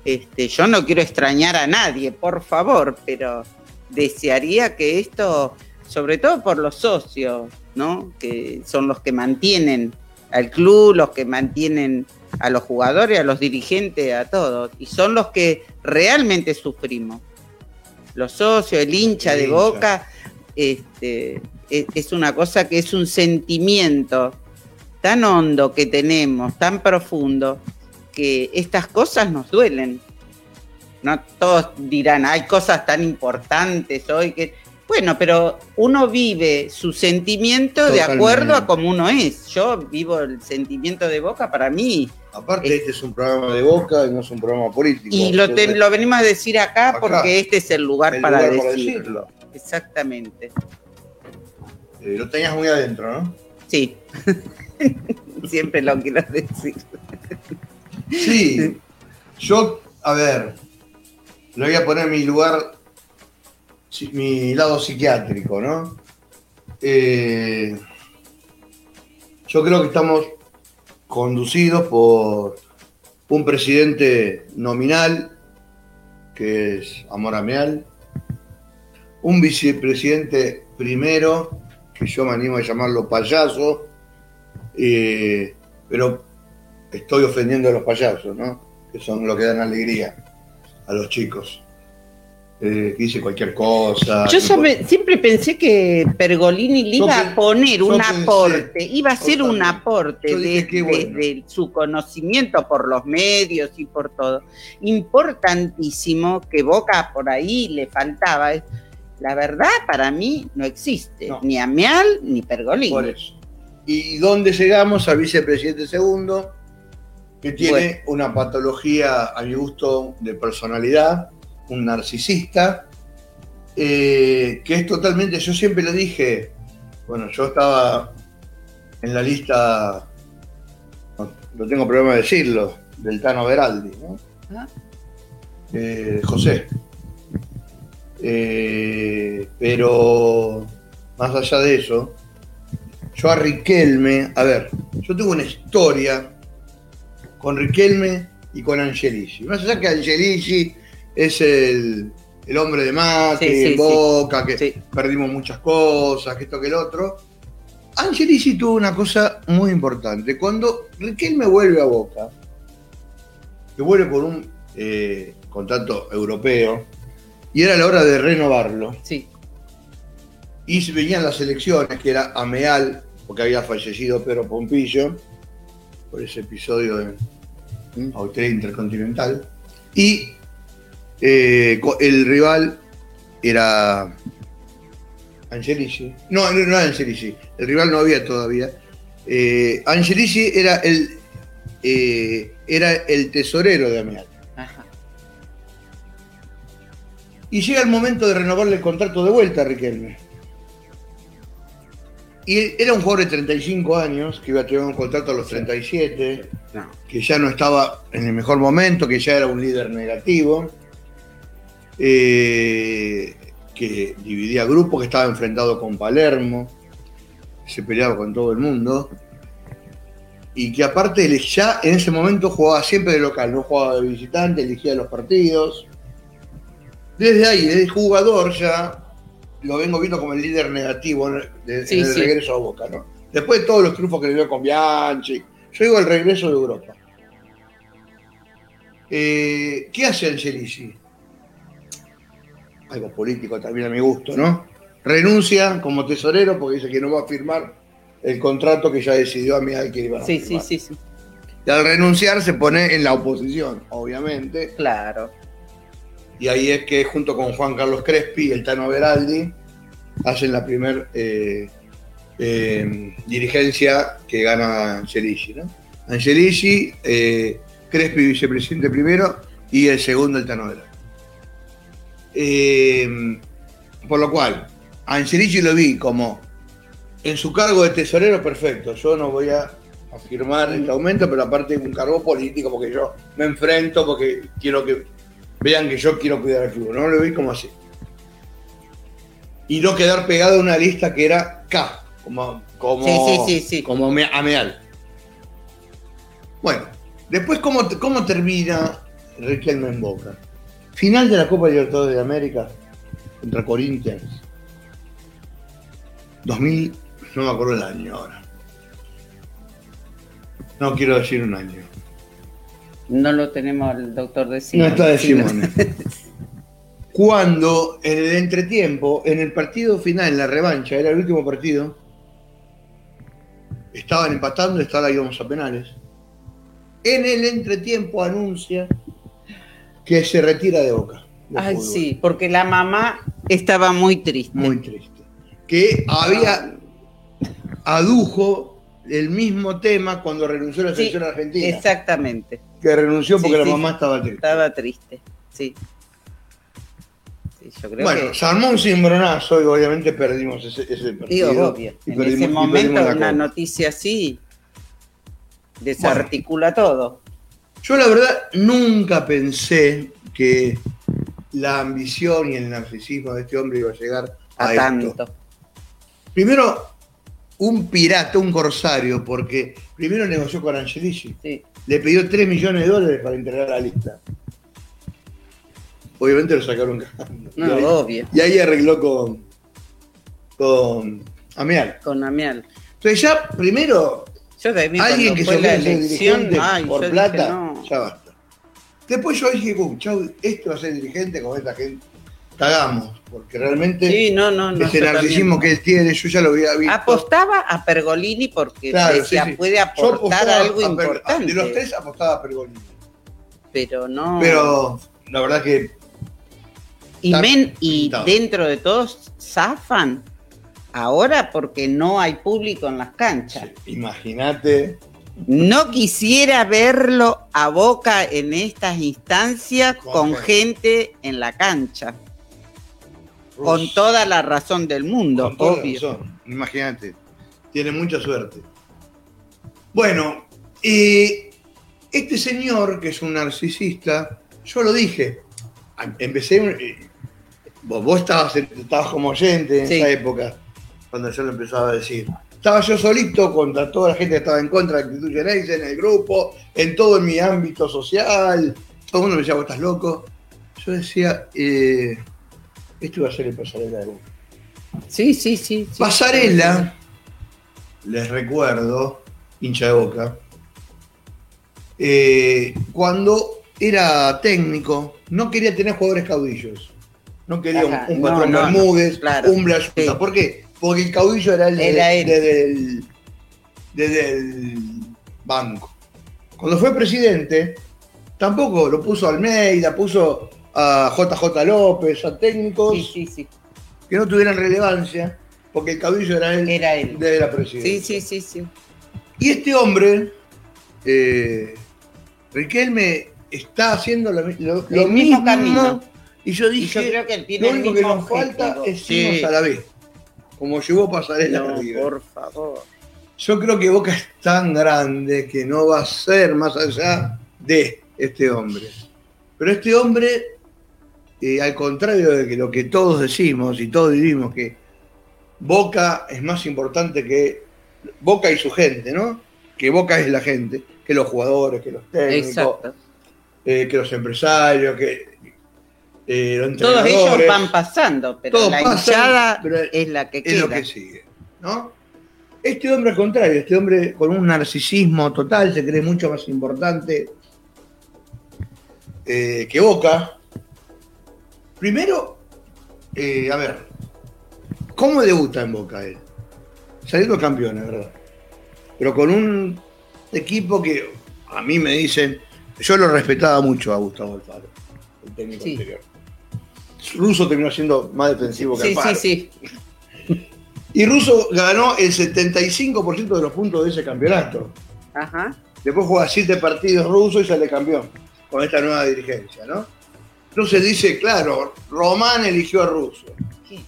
este, yo no quiero extrañar a nadie, por favor, pero desearía que esto, sobre todo por los socios, ¿no? Que son los que mantienen al club, los que mantienen a los jugadores, a los dirigentes, a todos, y son los que realmente sufrimos. Los socios, el hincha El de hincha. boca, este, es, es una cosa que es un sentimiento tan hondo que tenemos, tan profundo, que estas cosas nos duelen. No todos dirán, hay cosas tan importantes hoy que. Bueno, pero uno vive su sentimiento de acuerdo a como uno es. Yo vivo el sentimiento de Boca para mí. Aparte, este es un programa de boca y no es un programa político. Y lo, te- Entonces, lo venimos a decir acá, Acá. porque este es el lugar, el para, lugar para decirlo. Exactamente. eh, lo tenías muy adentro, ¿no? Sí. [LAUGHS] Siempre lo quiero decir. Sí. Yo, a ver, lo voy a poner mi lugar mi lado psiquiátrico, ¿no? Eh, yo creo que estamos conducidos por un presidente nominal, que es Amor Ameal, un vicepresidente primero, que yo me animo a llamarlo payaso, eh, pero estoy ofendiendo a los payasos, ¿no? Que son los que dan alegría a los chicos. Eh, que dice cualquier cosa. Yo sabe- siempre pensé que Pergolini le iba a poner un pensé- aporte, iba a ser un aporte Yo de, dije, qué de- bueno. de su conocimiento por los medios y por todo. Importantísimo que Boca por ahí le faltaba. La verdad, para mí no existe, No. ni Ameal ni Pergolini. Por eso. ¿Y dónde llegamos? Al vicepresidente segundo, que tiene una patología, a mi gusto, de personalidad, un narcisista, eh, que es totalmente, yo siempre lo dije, bueno, yo estaba en la lista, no, no tengo problema de decirlo, del Tano Veraldi, ¿no? Ah. Eh, José. Eh, pero más allá de eso, yo a Riquelme, a ver, yo tengo una historia con Riquelme y con Angelici. Más allá que Angelici es el, el hombre de Macri, Sí, sí, en sí. Boca, que perdimos muchas cosas, que esto que el otro. Angelici tuvo una cosa muy importante. Cuando Riquelme vuelve a Boca, que vuelve por un eh, contrato europeo, y era la hora de renovarlo, Sí, y se venían las elecciones, que era Ameal, porque había fallecido Pedro Pompillo, por ese episodio de Austria Intercontinental, y eh, el rival era Angelici. No, no, no era Angelici, el rival no había todavía. Eh, Angelici era el, eh, era el tesorero de Ameal. Y llega el momento de renovarle el contrato de vuelta a Riquelme. Y era un jugador de 35 años, que iba a tener un contrato a los 37, No. que ya no estaba en el mejor momento, que ya era un líder negativo, eh, que dividía grupos, que estaba enfrentado con Palermo, se peleaba con todo el mundo, y que aparte ya en ese momento jugaba siempre de local, no jugaba de visitante, elegía los partidos. Desde ahí, desde jugador ya lo vengo viendo como el líder negativo en de- Sí, en el sí. regreso a Boca, ¿no? Después de todos los triunfos que le dio con Bianchi, yo digo el regreso de Europa. Eh, ¿Qué hace Angelici? Algo político también a mi gusto, ¿no? Renuncia como tesorero porque dice que no va a firmar el contrato que ya decidió a mí que iban a Sí, sí, firmar. sí, sí, Y al renunciar se pone en la oposición, obviamente. claro. Y ahí es que junto con Juan Carlos Crespi y el Tano Beraldi hacen la primer eh, eh, dirigencia que gana Angelici. ¿no? Angelici, eh, Crespi vicepresidente primero y el segundo el Tano Beraldi. Eh, por lo cual, Angelici lo vi como en su cargo de tesorero perfecto. Yo no voy a afirmar este aumento, pero aparte un cargo político porque yo me enfrento porque quiero que vean que yo quiero cuidar al club. No lo vi como así. Y no quedar pegado a una lista que era K, como, como, Sí, sí, sí, sí. como me- Ameal. Bueno, después, ¿cómo, cómo termina Riquelme en Boca? Final de la Copa Libertadores de América contra Corinthians. 2000, no me acuerdo el año ahora. No quiero decir un año. No lo tenemos el doctor de No Simón. está de Simone. [LAUGHS] Cuando en el entretiempo, en el partido final, en la revancha, era el último partido, estaban empatando ahora íbamos a penales. En el entretiempo anuncia que se retira de Boca. de Ay, fútbol. sí, porque la mamá estaba muy triste. Muy triste. Que había adujo el mismo tema cuando renunció a la Sí, selección argentina. Exactamente. Que renunció porque Sí, la mamá estaba triste. Estaba triste. Sí. Sí, yo creo Bueno, que. cimbronazo y obviamente perdimos ese, ese partido. Digo, obvio. Y En perdimos- ese momento, una noticia así desarticula todo. Yo la verdad nunca pensé que la ambición y el narcisismo de este hombre iba a llegar a, A esto. tanto. Primero, un pirata, un corsario, porque primero negoció con Angelici. Sí. Le pidió 3 millones de dólares para integrar la lista. Obviamente lo sacaron cagando. No, y, ahí, obvio. y ahí arregló con, con Amial. Con Amial. Entonces ya, primero, Yo también alguien que se la elección, ay, por dije, plata, no. ya basta. Después yo dije, "Uh, chau, este va a ser dirigente con esta gente. Cagamos, porque realmente Sí, no, no, no. ese narcisismo que él tiene, yo ya lo había visto. Apostaba a Pergolini porque Claro, decía, sí, sí. puede aportar algo a importante. De los tres apostaba a Pergolini. Pero no. Pero la verdad que y, men, dentro de todos zafan ahora porque no hay público en las canchas. imagínate. No quisiera verlo a Boca en estas instancias Con gente en la cancha. Con toda la razón del mundo, con obvio. Imagínate. Tiene mucha suerte. Bueno, y este señor, que es un narcisista, yo lo dije. Empecé. eh, Vos, vos estabas, estabas como oyente en Sí. esa época, cuando yo lo empezaba a decir. Estaba yo solito contra toda la gente que estaba en contra de la actitud Geneise, en el grupo, en todo mi ámbito social. Todo el mundo me decía, vos estás loco. Yo decía, eh, esto iba a ser el pasarela de Boca. Sí, sí, sí. sí. Pasarela, les recuerdo, hincha de boca, eh, cuando era técnico, no quería tener jugadores caudillos. No quería un- Ajá, un, patrón no, no, Bermúdez, claro. un Blayuta. Sí. ¿Por qué? Porque el caudillo era desde, Era él. desde el, desde el banco. Cuando fue presidente, tampoco lo puso Almeida, puso a JJ López, a técnicos Sí, sí, sí. que no tuvieran relevancia, porque el caudillo era él, Era él. desde la presidencia. Sí, sí, sí, sí. Y este hombre, eh, Riquelme, está haciendo lo, lo- lo El mismo mismo. camino. Y yo Y dije, yo creo que él tiene lo el único que nos falta es Sí. irnos a la B, como llevó Pasarela No, a River. por favor. Yo creo que Boca es tan grande que no va a ser más allá de este hombre. Pero este hombre, eh, al contrario de que lo que todos decimos y todos vivimos, que Boca es más importante que Boca y su gente, ¿no? Que Boca es la gente, que los jugadores, que los técnicos, eh, que los empresarios, que eh, los Todos entrenadores. ellos van pasando, pero Todos la pasan, hinchada pero es la que es queda. lo que sigue, ¿no? Este hombre al contrario, este hombre con un narcisismo total, se cree mucho más importante eh, que Boca. Primero, eh, a ver, ¿cómo debuta en Boca él? Saliendo campeón, es verdad. Pero con un equipo que a mí me dicen, yo lo respetaba mucho a Gustavo Alfaro, el técnico Sí. anterior. Russo terminó siendo más defensivo que Sí, sí, Alfaro. sí. Y Russo ganó el 75% de los puntos de ese campeonato. Ajá. Después juega siete partidos ruso y sale campeón con esta nueva dirigencia, ¿no? Entonces dice, claro, Román eligió a Russo. ¿Qué?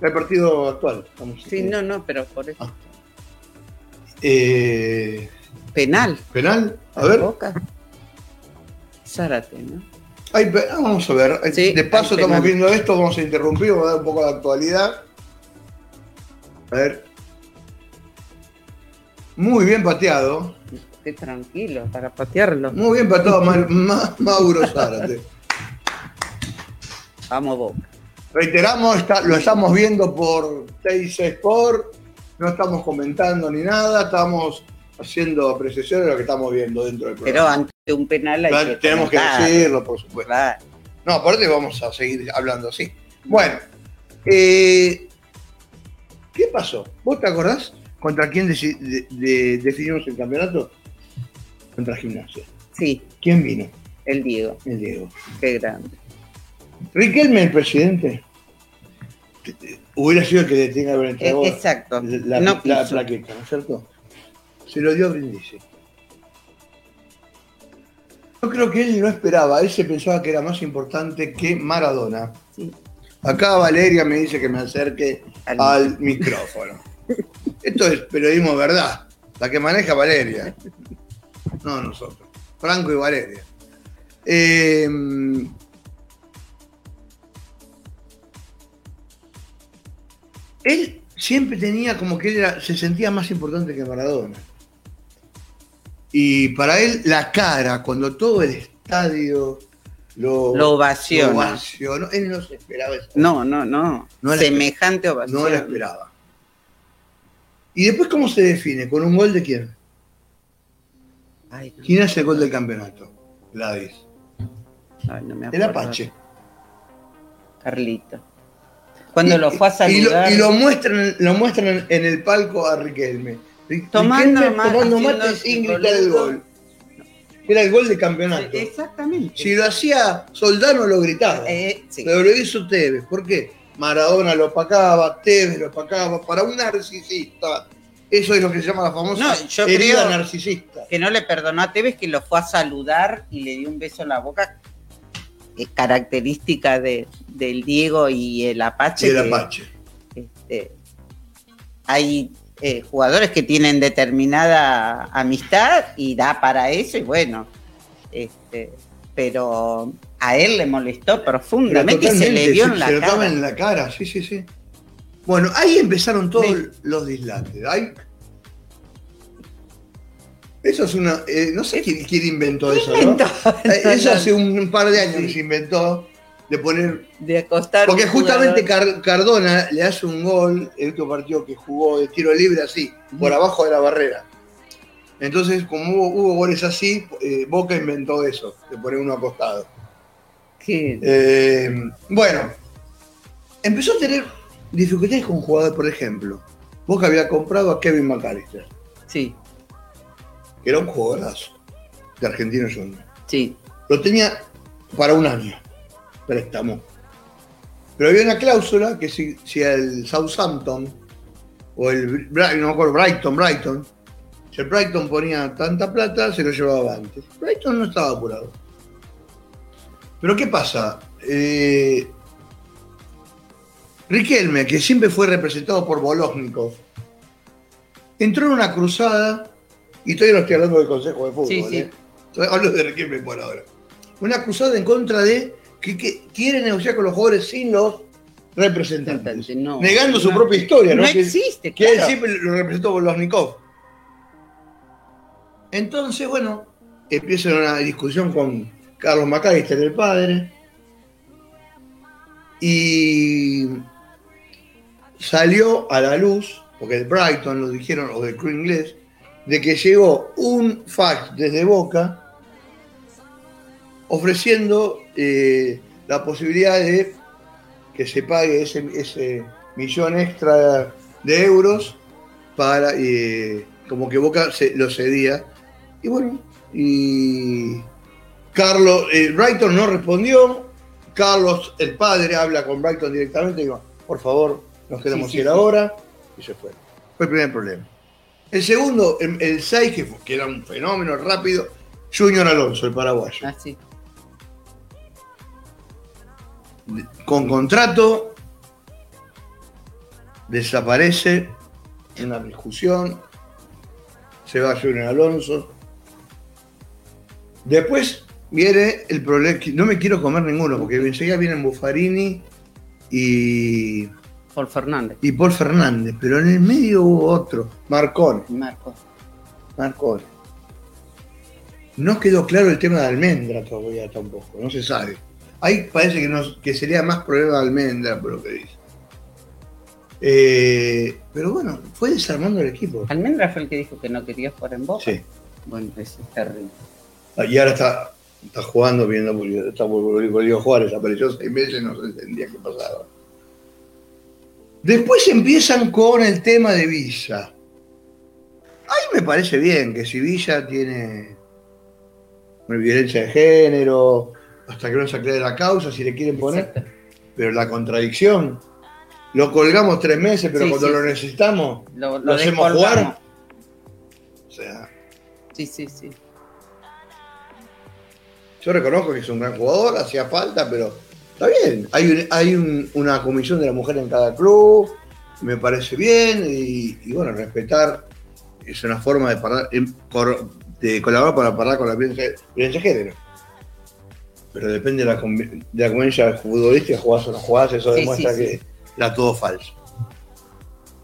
El partido actual. estamos- Sí, no, no, pero por eso. Ah. Eh, Penal. ¿Penal? A ver. Boca. Zárate, ¿no? Pe- ah, vamos a ver. Sí, de paso estamos viendo esto, vamos a interrumpir, vamos a dar un poco de actualidad. A ver. Muy bien pateado. Qué tranquilo, para patearlo. Muy bien pateado Ma- Ma- Mauro Zárate. [LAUGHS] Vamos, Boca. Reiteramos, está- lo estamos viendo por TIC Sport, no estamos comentando ni nada, estamos haciendo apreciación de lo que estamos viendo dentro del Pero programa. ante un penal hay que tenemos que decirlo, por supuesto. Claro. No, aparte vamos a seguir hablando así. Bueno, eh, ¿qué pasó? ¿Vos te acordás contra quién de- definimos el campeonato? Contra Gimnasia. Sí, ¿Quién vino? el Diego. El Diego. Qué grande. Riquelme, el presidente, hubiera sido el que le tenga que haber entregado Eh, Exacto. la, no la plaqueta, ¿no es cierto? Se lo dio a Brindisi. Yo creo que él no esperaba, él se pensaba que era más importante que Maradona. Sí. Acá Valeria me dice que me acerque Al- al micrófono. Esto es periodismo verdad, la que maneja Valeria. No nosotros. Franco y Valeria. Eh, él siempre tenía como que él era- se sentía más importante que Maradona. Y para él la cara, cuando todo el estadio lo, Lo ovacionó, él no se esperaba eso. No, no, no. No Semejante ovación. No lo esperaba. ¿Y después cómo se define? ¿Con un gol de quién? Ay, no, ¿Quién hace el gol del campeonato? Gladys. ay, no me El. Apache. Carlito. Cuando Y- lo fue a y lo- saludar. Y lo, muestran, lo muestran en el palco a Riquelme. Ri- Tomando Riquelme tomando mate sin gritar el gol. Era el gol de campeonato. Exactamente. Si lo hacía Soldano lo gritaba. Eh, sí. Pero lo hizo Tevez. ¿Por qué? Maradona lo opacaba, Tevez lo opacaba. Para un narcisista, eso es lo que se llama la famosa No, herida narcisista. que no le perdonó a Tevez que lo fue a saludar y le dio un beso en la boca. Es característica de, del Diego y el Apache. Y el que, Apache. este, hay eh, jugadores que tienen determinada amistad y da para eso y bueno, este, pero a él le molestó profundamente y se le se- en la se cara. en la cara, sí, sí, sí. Bueno, ahí empezaron todos Sí. los dislates. Ahí- Eso es una. eh, no sé quién, quién inventó eso, Eh, [LAUGHS] no, Eso hace un, un par de años Sí. que se inventó de poner. de acostar Porque justamente. Car- Cardona le hace un gol el último partido que jugó de tiro libre así, por abajo de la barrera. Entonces, como hubo, hubo goles así, eh, Boca inventó eso, de poner uno acostado. Eh, bueno, empezó a tener dificultades con jugadores, por ejemplo. Boca había comprado a Kevin McAllister, sí, que era un jugadorazo de Argentino Junior. sí, Lo tenía para un año, préstamo. Pero había una cláusula que si, si el Southampton o el no me acuerdo, Brighton, Brighton, si el Brighton ponía tanta plata, se lo llevaba antes. Brighton no estaba apurado. Pero ¿qué pasa? Eh, Riquelme, que siempre fue representado por Bolósnikov, entró en una cruzada, y todavía no estoy hablando del Consejo de Fútbol, Sí, sí. ¿eh? Hablo de Riquelme por ahora. Una cruzada en contra de que, que quiere negociar con los jugadores sin los representantes. No, negando su propia historia, ¿no? No Que- existe, que él claro. siempre lo representó Bolosnikov. Entonces, bueno, empieza una discusión con Carlos McAllister, el padre, y salió a la luz, porque el Brighton lo dijeron, o del club inglés, de que llegó un fax desde Boca ofreciendo eh, la posibilidad de que se pague ese, ese millón extra de euros para eh, como que Boca se, lo cedía. Y bueno, y Carlos, eh, Brighton no respondió. Carlos, el padre, habla con Brighton directamente y dijo, por favor, nos queremos Sí, sí, ir sí. ahora. Y se fue. Fue el primer problema. El segundo, el, el 6, que, era un fenómeno rápido, Junior Alonso, el paraguayo. Ah, sí. con contrato, desaparece en una discusión, se va Junior Alonso. Después viene el problema, no me quiero comer ninguno, porque enseguida vienen Buffarini y, Paul Fernández, y Paul Fernández, pero en el medio hubo otro, Marconi. Marco. Marconi. No quedó claro el tema de Almendra todavía tampoco, no se sabe. Ahí parece que, no- que sería más problema de Almendra, por lo que dice. Eh, pero bueno, fue desarmando el equipo. Almendra fue el que dijo que no quería jugar en Boca. Sí. Bueno, es terrible. Y ahora está, está jugando, viendo, está volvió a jugar, desapareció seis meses, no se entendía qué pasaba. Después empiezan con el tema de Villa. Ahí me parece bien que si Villa tiene una violencia de género, hasta que no se aclare la causa, si le quieren poner, Exacto. pero la contradicción, lo colgamos tres meses, pero Sí, cuando sí, lo necesitamos, Lo, lo hacemos jugar. O sea, Sí, sí, sí. Yo reconozco que es un gran jugador, hacía falta, pero está bien. Hay, un- hay un- una comisión de la mujer en cada club, me parece bien, y, y bueno, respetar es una forma de, parar, em, de colaborar para parar con la violencia, violencia de género. Pero depende de la, de la conveniencia futbolística, jugás o no jugás, eso Sí, demuestra sí, sí. que era todo falso.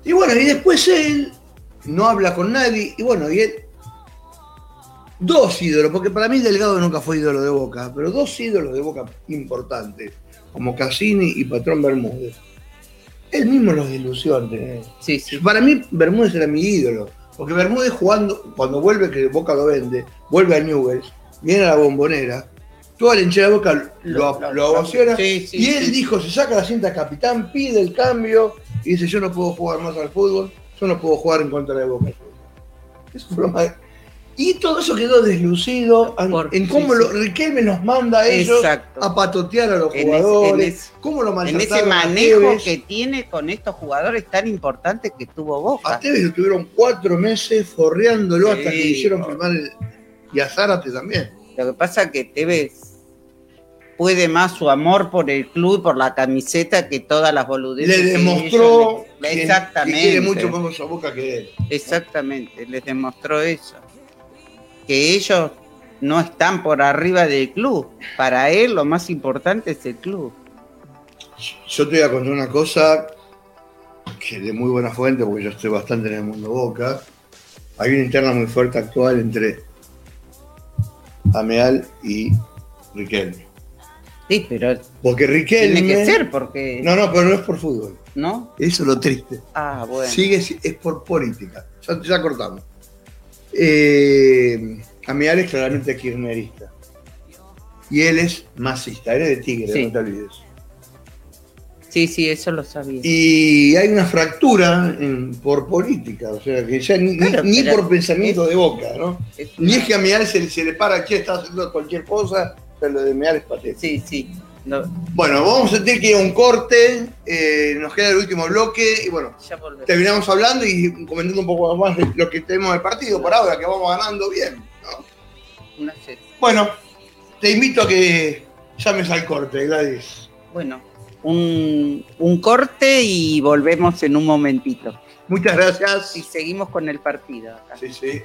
Y bueno, y después él no habla con nadie. Y bueno, y él. Dos ídolos, porque para mí Delgado nunca fue ídolo de Boca, pero dos ídolos de Boca importantes, como Cassini y Patrón Bermúdez. Él mismo los desilusiona. Sí, sí. Para mí, Bermúdez era mi ídolo. Porque Bermúdez jugando, cuando vuelve, que Boca lo vende, vuelve a Newell's, viene a la bombonera, toda la hinchada de Boca lo, Lo- lo ovaciona. Sí, sí, y él sí. dijo, se saca la cinta capitán, pide el cambio y dice, yo no puedo jugar más al fútbol, yo no puedo jugar en contra de Boca. Eso fue lo más- Y todo eso quedó deslucido en cómo sí, lo. Riquelme nos manda a ellos Exacto. a patotear a los En jugadores, en ese- cómo lo En ese a manejo Tevez. que tiene con estos jugadores tan importantes que tuvo A Boca. Tevez lo tuvieron cuatro meses forreándolo hasta que hicieron firmar el... Y a Zárate también. Lo que pasa es que Tevez puede más su amor por el club y por la camiseta que todas las boludeces. Le que demostró ellos que, Exactamente. que quiere mucho más a Boca que él. Exactamente, les demostró eso. Que ellos no están por arriba del club. Para él lo más importante es el club. Yo te voy a contar una cosa que de muy buena fuente, porque yo estoy bastante en el mundo Boca. Hay una interna muy fuerte actual entre Ameal y Riquelme. Sí, pero Porque Riquelme... tiene que ser porque... No, no, pero no es por fútbol. ¿No? Eso es lo triste. Ah, bueno. Sigue, es por política. Ya, ya cortamos. Eh, Ameal es claramente kirchnerista. Y él es masista, él es de Tigre, Sí. no te olvides. Sí, sí, eso lo sabía. Y hay una fractura en- por política, o sea, que ya ni, Claro, ni pero por pensamiento es- de boca, ¿no? Es Ni es que a Meal se, le- se le para, que está haciendo cualquier cosa, pero lo de Meal es patético. Sí, sí. No, Bueno, vamos a tener que ir a un corte, eh, nos queda el último bloque, y bueno, terminamos hablando y comentando un poco más de lo que tenemos del partido por ahora, que vamos ganando bien, ¿no? Una. Bueno, te invito a que llames al corte, Gladys. Bueno, un, un corte y volvemos en un momentito. Muchas gracias. Y seguimos con el partido. acá. Sí, sí.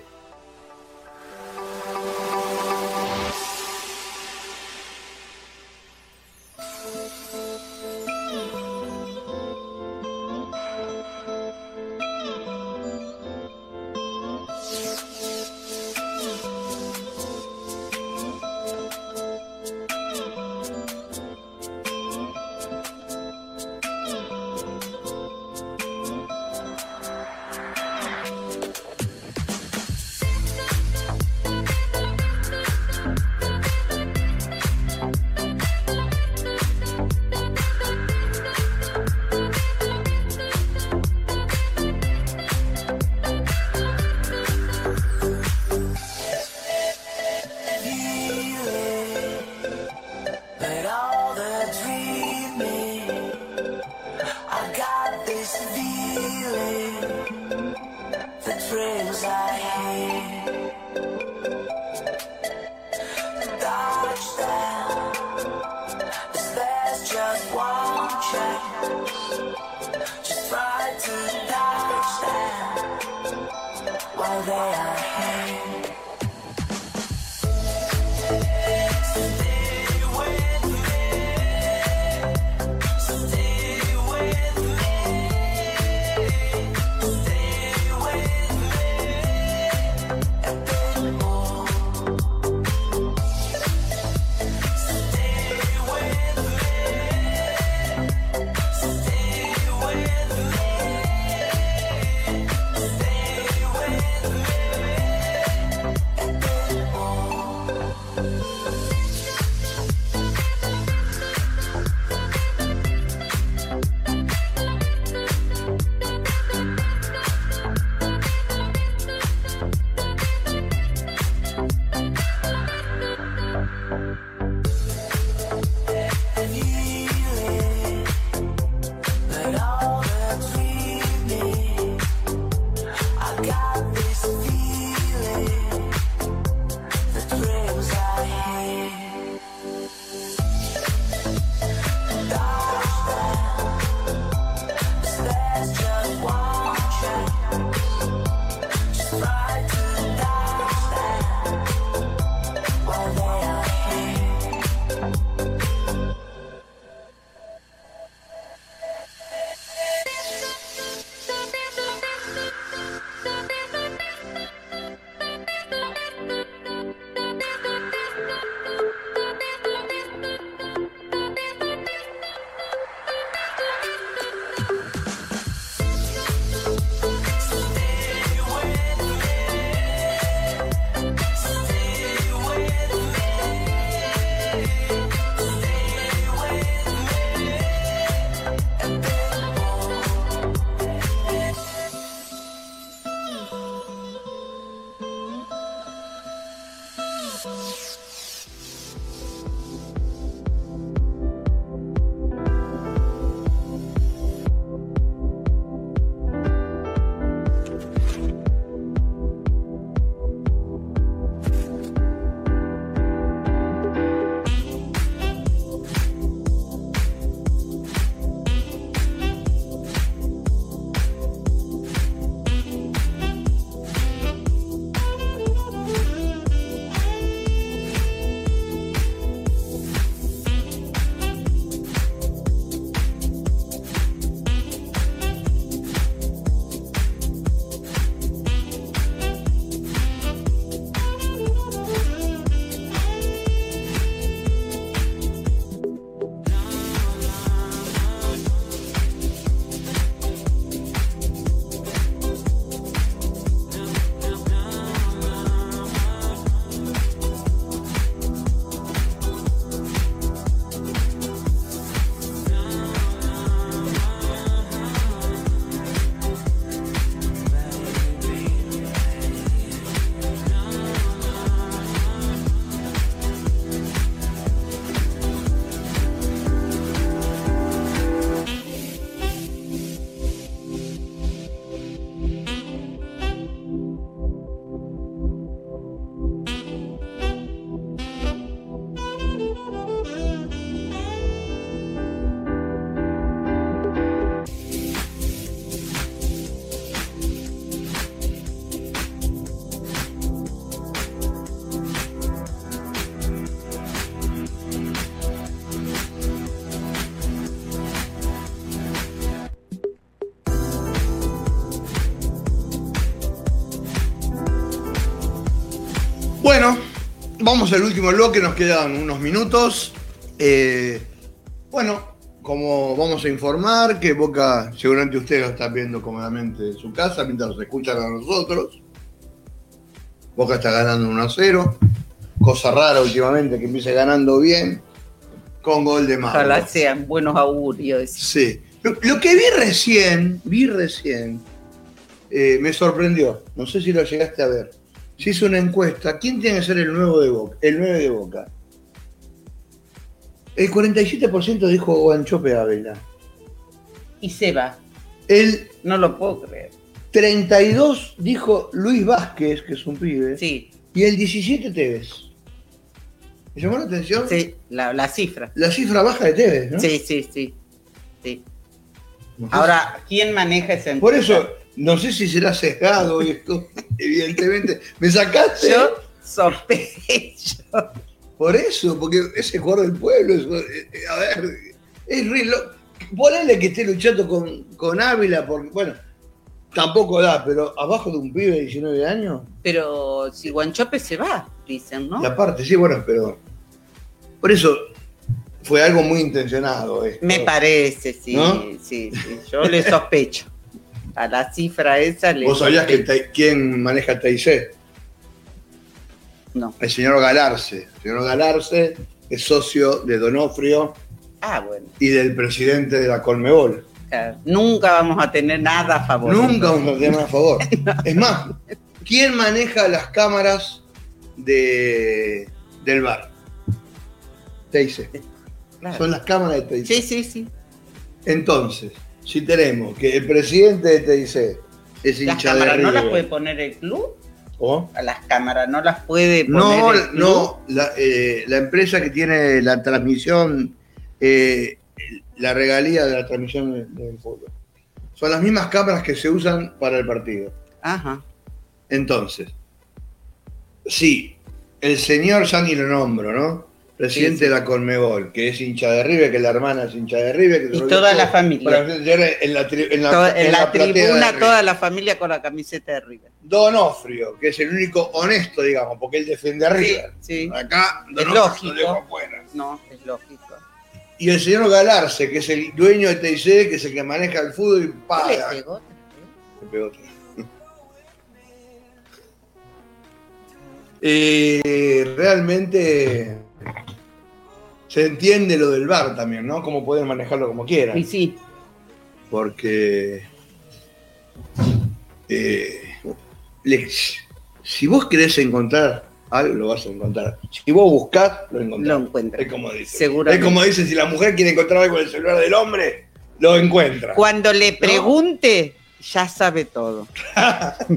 Vamos al último bloque, nos quedan unos minutos. Eh, bueno, como vamos a informar que Boca, seguramente ustedes lo están viendo cómodamente en su casa mientras nos escuchan a nosotros. Boca está ganando 1 a 0. Cosa rara últimamente que empiece ganando bien con gol de Mauro. Ojalá sean buenos augurios. Sí. Lo, lo que vi recién, vi recién, eh, me sorprendió. No sé si lo llegaste a ver. Se hizo una encuesta. ¿Quién tiene que ser el nuevo de Boca? El 9 de Boca. El 47% dijo Guanchope Ávila. Y se va. El No lo puedo creer. 32 dijo Luis Vázquez, que es un pibe. Sí, Y el 17 Tevez. ¿Me llamó la atención? sí, la, la cifra. La cifra baja de Tevez, ¿no? Sí, sí, sí. sí. Ahora, ¿quién maneja ese Por eso, no sé si será sesgado esto, [LAUGHS] evidentemente. ¿Me sacaste? Yo sospecho. Por eso, porque ese jugador del pueblo, es- eh, a ver, es re Ponele que esté luchando con, con Ávila, porque, bueno, tampoco da, pero abajo de un pibe de 19 años, Pero si Guanchope se va, dicen, ¿no? y aparte, sí, bueno, pero. Por eso fue algo muy intencionado. esto. Me parece, sí, ¿No? sí, sí. Yo le sospecho. A la cifra esa le ¿Vos sabías que quién maneja TIC? No. El señor Galarce. El señor Galarce es socio de Donofrio Ah, bueno. y del presidente de la Colmebol. claro. Nunca vamos a tener nada a favor. Nunca vamos a tener a favor. [LAUGHS] Es más, ¿quién maneja las cámaras de, del bar? TIC. Claro. Son las cámaras de TIC. Sí, sí, sí. Entonces, si tenemos que el presidente de TIC es Las hincha de cámaras no las River, puede poner el club. ¿o? A las cámaras no las puede poner No, el club. no, la, eh, la empresa que tiene la transmisión, eh, la regalía de la transmisión del, del fútbol. Son las mismas cámaras que se usan para el partido. Ajá. Entonces, sí, el señor, ya ni lo nombro, ¿no? Presidente Sí, sí. de la Conmebol, que es hincha de River, que la hermana es hincha de River. Que Y toda la familia. En la, tri- en la- Toda- en, en la, la platea de tribuna, toda la familia con la camiseta de River. Donofrio, que es el único honesto, digamos, porque él defiende a River. sí. Acá, Donofrio lo afuera. No, es lógico. Y el señor Galarce, que es el dueño de TIC, que es el que maneja el fútbol y ¿Qué le paga. pegó? Me pegó. [LAUGHS] Eh, realmente se entiende lo del bar también, ¿no? Cómo pueden manejarlo como quieran. Y sí, Porque eh, si vos querés encontrar algo, lo vas a encontrar. Si vos buscás, lo lo encontrás. encuentra. Es como dice. Es como dice, si la mujer quiere encontrar algo en el celular del hombre, lo encuentra. Cuando le pregunte, ya sabe todo. [LAUGHS]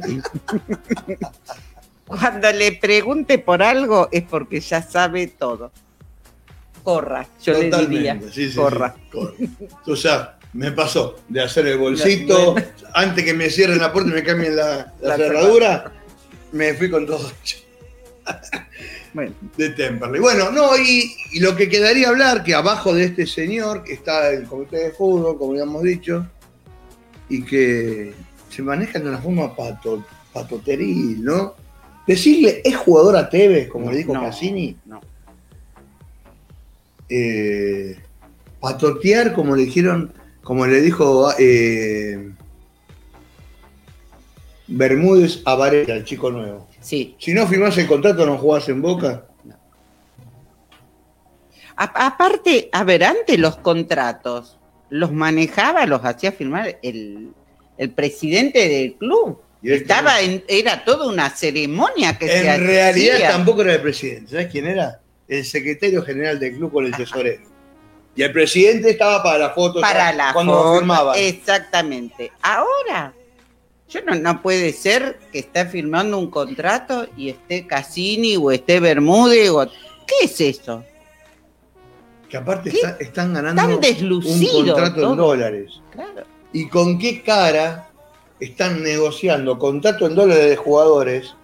Cuando le pregunte por algo es porque ya sabe todo. Corra, yo le diría. Totalmente, sí, sí, corra. sí, corra. Sea, me pasó de hacer el bolsito, antes que me cierren la puerta y me cambien la, la La cerradura, me fui con todo Bueno, de Temperley. Bueno, no, y, y lo que quedaría hablar, que abajo de este señor está el comité de fútbol, como habíamos dicho, y que se maneja de una forma pato, patoteril, ¿no? Decirle, ¿es jugador a Tevez, como le dijo no, Cassini? no. eh, patotear como le dijeron, como le dijo eh, Bermúdez a Varela, el chico nuevo. Sí. Si no firmás el contrato, no jugás en Boca. A- aparte, a ver, antes los contratos los manejaba, los hacía firmar el, el presidente del club. Estaba en, era toda una ceremonia que se En hacía. realidad tampoco era el presidente. ¿Sabes quién era? El secretario general del club con el tesorero. Y el presidente estaba para la foto para la cuando foto, firmaban. Exactamente. Ahora, yo no, no puede ser que esté firmando un contrato y esté Cassini o esté Bermúdez o ¿qué es eso? Que aparte están ganando Tan un contrato en todo. dólares. Claro. ¿Y con qué cara están negociando contrato en dólares de jugadores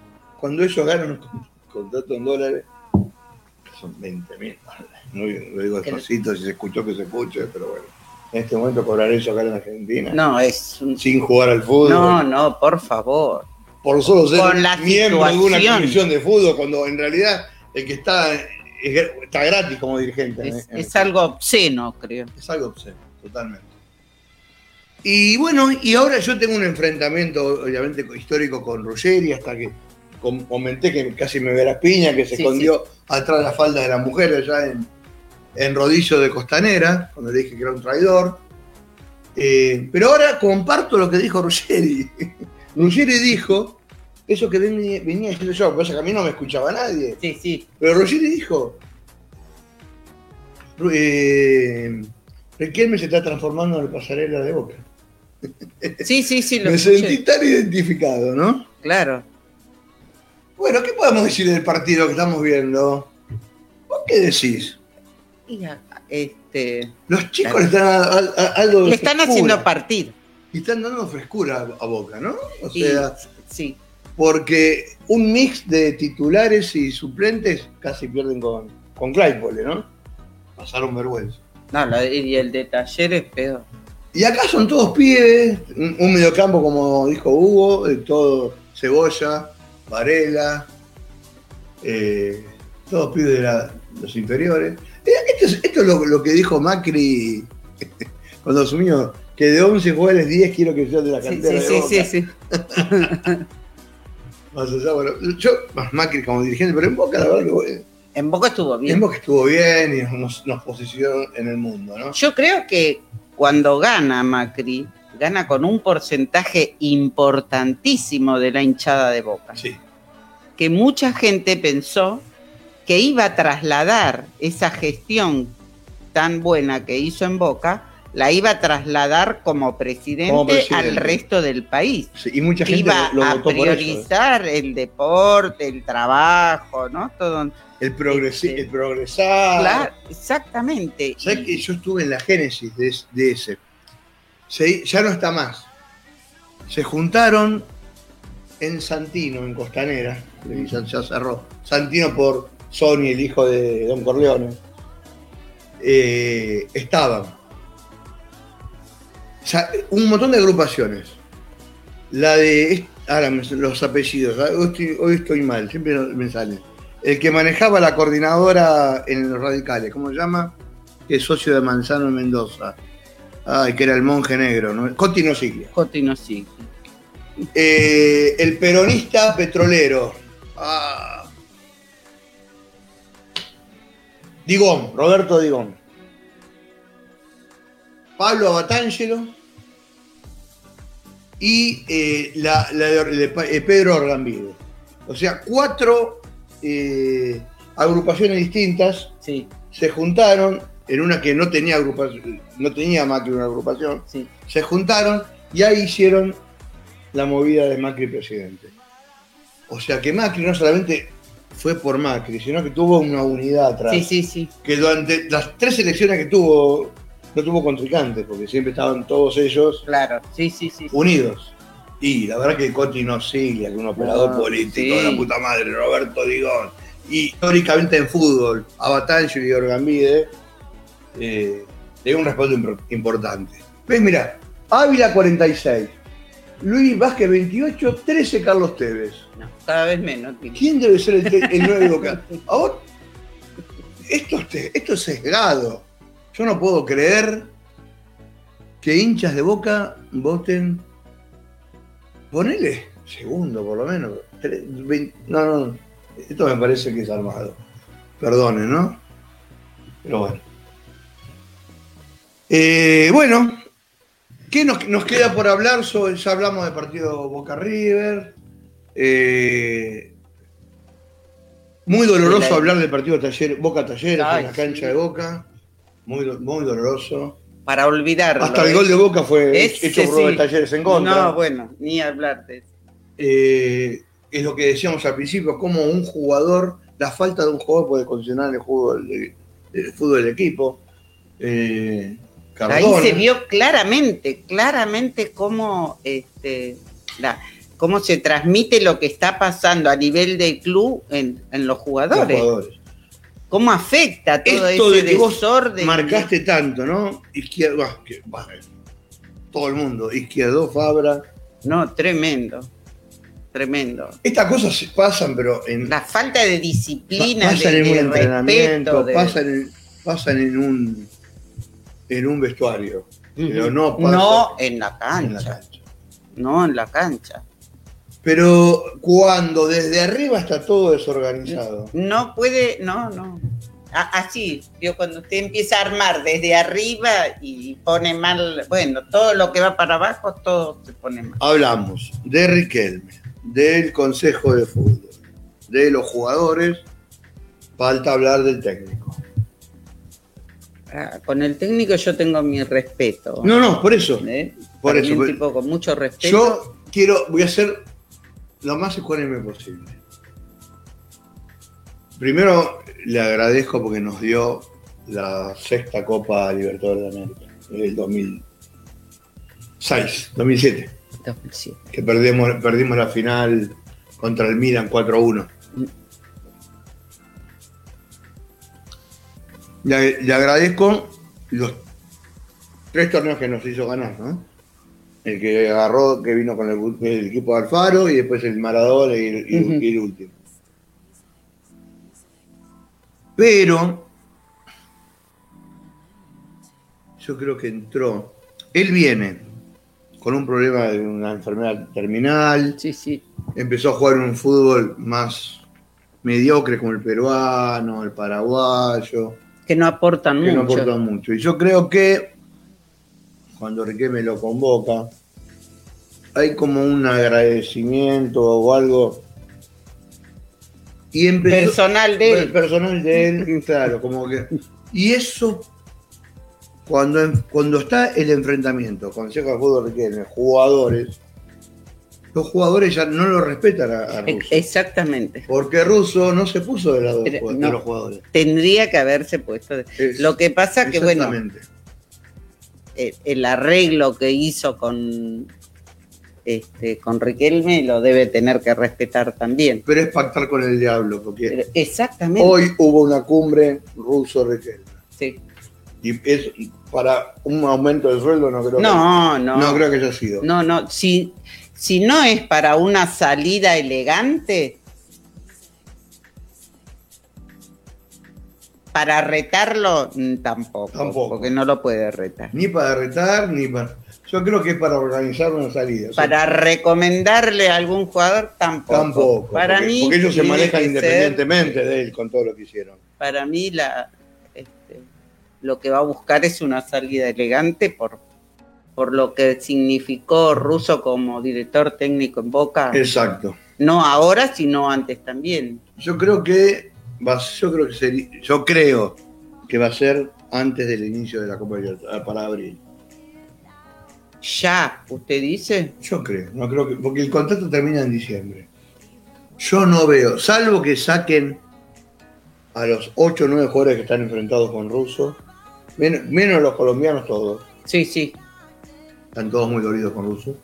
cuando ellos ganan un con- contrato en dólares? Son 20 mil No lo digo despacito, si se escuchó que se escuche, pero bueno. En este momento cobrar eso acá en Argentina, No, es un... sin jugar al fútbol. No, no, por favor. por solo ser Con la miembro de una comisión de fútbol, cuando en realidad el que está, es- está gratis como dirigente. Es, en- es algo obsceno, creo. Es algo obsceno, totalmente. Y bueno, y ahora yo tengo un enfrentamiento, obviamente, histórico con Ruggeri, hasta que com- comenté que casi me ve la piña, que se Sí, escondió atrás de la falda de la mujer allá en, en Rodillo de Costanera, cuando le dije que era un traidor. Eh, pero ahora comparto lo que dijo Ruggeri. [LAUGHS] Ruggeri dijo eso que venía, venía diciendo yo, porque a mí no me escuchaba nadie. Sí, sí. Pero Ruggeri dijo, eh, Riquelme se está transformando en el pasarela de Boca. Sí, sí, sí, lo Me escuché. sentí tan identificado, ¿no? Claro. Bueno, ¿qué podemos decir del partido que estamos viendo? ¿Vos qué decís? Mira, Este, Los chicos Claro. le están a- a- a- algo le están frescura. haciendo partir. Y están dando frescura a, Boca, ¿no? O Y- sea, sí. porque un mix de titulares y suplentes casi pierden con, con Claypole, ¿no? Pasaron vergüenza. No, y el de taller es peor. Y acá son todos pibes, un, un mediocampo como dijo Hugo, de todo Cebolla, Varela, eh, todos pibes de la- los inferiores. Eh, Esto es, esto es lo, lo que dijo Macri [LAUGHS] cuando asumió, que de 11 jugadores 10 quiero que sean de la Sí, cantera sí, de sí, Boca. sí, sí. [LAUGHS] Más allá, bueno, yo, más Macri como dirigente, pero en Boca la verdad que bueno, En Boca estuvo bien. en Boca estuvo bien y nos, nos posicionó en el mundo, ¿no? Yo creo que cuando gana Macri, gana con un porcentaje importantísimo de la hinchada de Boca. Sí. Que mucha gente pensó que iba a trasladar esa gestión tan buena que hizo en Boca, la iba a trasladar como presidente, Como presidente. al resto del país. Sí, y mucha gente iba lo, lo a votó por eso. ¿eh? priorizar el deporte, el trabajo, ¿no? Todo. El, progresi- Este, el progresar. Claro, exactamente. ¿Sabes que yo estuve en la génesis de, es- de ese? Se- ya no está más. Se juntaron en Santino, en Costanera, ya cerró. Santino por Sony, el hijo de Don Corleone. Eh, estaban. O sea, un montón de agrupaciones. La de. Ahora los apellidos. ¿eh? Hoy estoy, hoy estoy mal, siempre me sale. El que manejaba la coordinadora en los radicales, ¿cómo se llama? Que es socio de Manzano en Mendoza. Ay, que era el monje negro, ¿no? Coti no Siglia. Cotino sí. Eh, el peronista petrolero. Ah. Digón, Roberto Digón. Pablo Abatangelo. Y eh, la, la de, eh, Pedro Orgambide. O sea, cuatro eh, agrupaciones distintas Sí, se juntaron en una que no tenía agrupación, no tenía Macri una agrupación, sí. se juntaron y ahí hicieron la movida de Macri presidente. O sea que Macri no solamente fue por Macri, sino que tuvo una unidad atrás. Sí, sí, sí. Que durante las tres elecciones que tuvo, no tuvo contrincantes, porque siempre estaban todos ellos Claro, sí, sí, sí. unidos. Y la verdad que Coti no sigue, que un operador político, sí. la puta madre, Roberto Digón. Y históricamente en fútbol, Abatangelo y Orgambide eh, le dio un respaldo impor- importante. ¿Ves? Mira, Ávila 46, Luis Vázquez 28, 13 Carlos Tevez. No, cada vez menos. Tino. ¿Quién debe ser el, el 9 de Boca? Ahora, esto, esto es sesgado. Yo no puedo creer que hinchas de Boca voten. Ponele segundo, por lo menos. Tre- vein- No, no, no. Esto me parece que es armado. Perdone, ¿no? Pero bueno. Eh, bueno, ¿qué nos, nos queda por hablar? Sobre, ya hablamos del partido Boca River. Eh, muy doloroso hablar del partido Taller, Boca Talleres en la cancha de Boca. Muy, muy doloroso. Para olvidarlo. Hasta el ¿eh? gol de Boca fue Ese hecho por sí. Talleres en contra. No, bueno, ni hablar de eso. Eh, es lo que decíamos al principio, como un jugador, la falta de un jugador puede condicionar el juego del, el fútbol del equipo. Eh, Ahí se vio claramente, claramente cómo, este, la, cómo se transmite lo que está pasando a nivel de club en, en los los jugadores. Cómo afecta todo Esto ese de que vos desorden. marcaste tanto, ¿no? Izquierdo, que- bah, todo el mundo, izquierdo, Fabra, No, tremendo. tremendo. Estas cosas se pasan, pero en, La falta de disciplina, pa- pasan de, en un de entrenamiento, respeto. de- pasan, en, pasan en un en un vestuario, pero no pasan No en la en la cancha. cancha. No en la cancha. Pero cuando desde arriba está todo desorganizado, No puede, no, no. Así, yo cuando usted empieza a armar desde arriba y pone mal, bueno, todo lo que va para abajo, todo se pone mal. hablamos de Riquelme, del Consejo de Fútbol, de los jugadores, falta hablar del técnico. Ah, Con el técnico yo tengo mi respeto. No, no, por eso. ¿eh? Por eso, tipo con mucho respeto. Yo quiero, voy a ser lo más ecuánime posible. Primero le agradezco porque nos dio la sexta Copa Libertadores de América, en el 2006, 2007, 2007. que perdimos, perdimos la final contra el Milan 4-1. Le, le agradezco los tres torneos que nos hizo ganar, ¿no? El que agarró, que vino con el, el equipo de Alfaro y después el Maradona y, el- y último. Pero yo creo que entró. Él viene con un problema de una enfermedad terminal. Sí, sí. Empezó a jugar un fútbol más mediocre como el peruano, el paraguayo Que no aportan que no mucho. aportan mucho. Y yo creo que cuando Riquelme lo convoca, hay como un agradecimiento o algo. Y empezó, Personal de él. personal de él, [LAUGHS] claro, como que. Y eso, cuando, cuando está el enfrentamiento, Consejo de Fútbol Riquelme, jugadores, los jugadores ya no lo respetan a, a Ex- Russo. Exactamente. Porque Russo no se puso del lado de, Pero los- de no. los jugadores. Tendría que haberse puesto. de- Es- Lo que pasa que, bueno, El arreglo que hizo con este, con Riquelme lo debe tener que respetar también. Pero es pactar con el diablo, porque Pero exactamente. Hoy hubo una cumbre ruso-riquelme. Sí. Y es para un aumento de sueldo, no creo No, que, no. no creo que haya sido. No, no. Si, si no es para una salida elegante, para retarlo, mm, tampoco, Tampoco. Porque no lo puede retar. Ni para retar, ni para. Yo creo que es para organizar una salida. Para recomendarle a algún jugador, tampoco. tampoco. Para porque, mí, porque ellos se manejan independientemente de él con todo lo que hicieron. para mí la, este, lo que va a buscar es una salida elegante por, por lo que significó Russo como director técnico en Boca, Exacto. no ahora, sino antes también. Yo creo que va, yo creo que sería, yo creo que va a ser antes del inicio de la Copa Libertadores, para abril. Ya, usted dice, Yo creo, no creo que, porque el contrato termina en diciembre. Yo no veo, salvo que saquen a los 8 o 9 jugadores que están enfrentados con Russo, menos, menos los colombianos todos, sí, sí, están todos muy dolidos con Russo,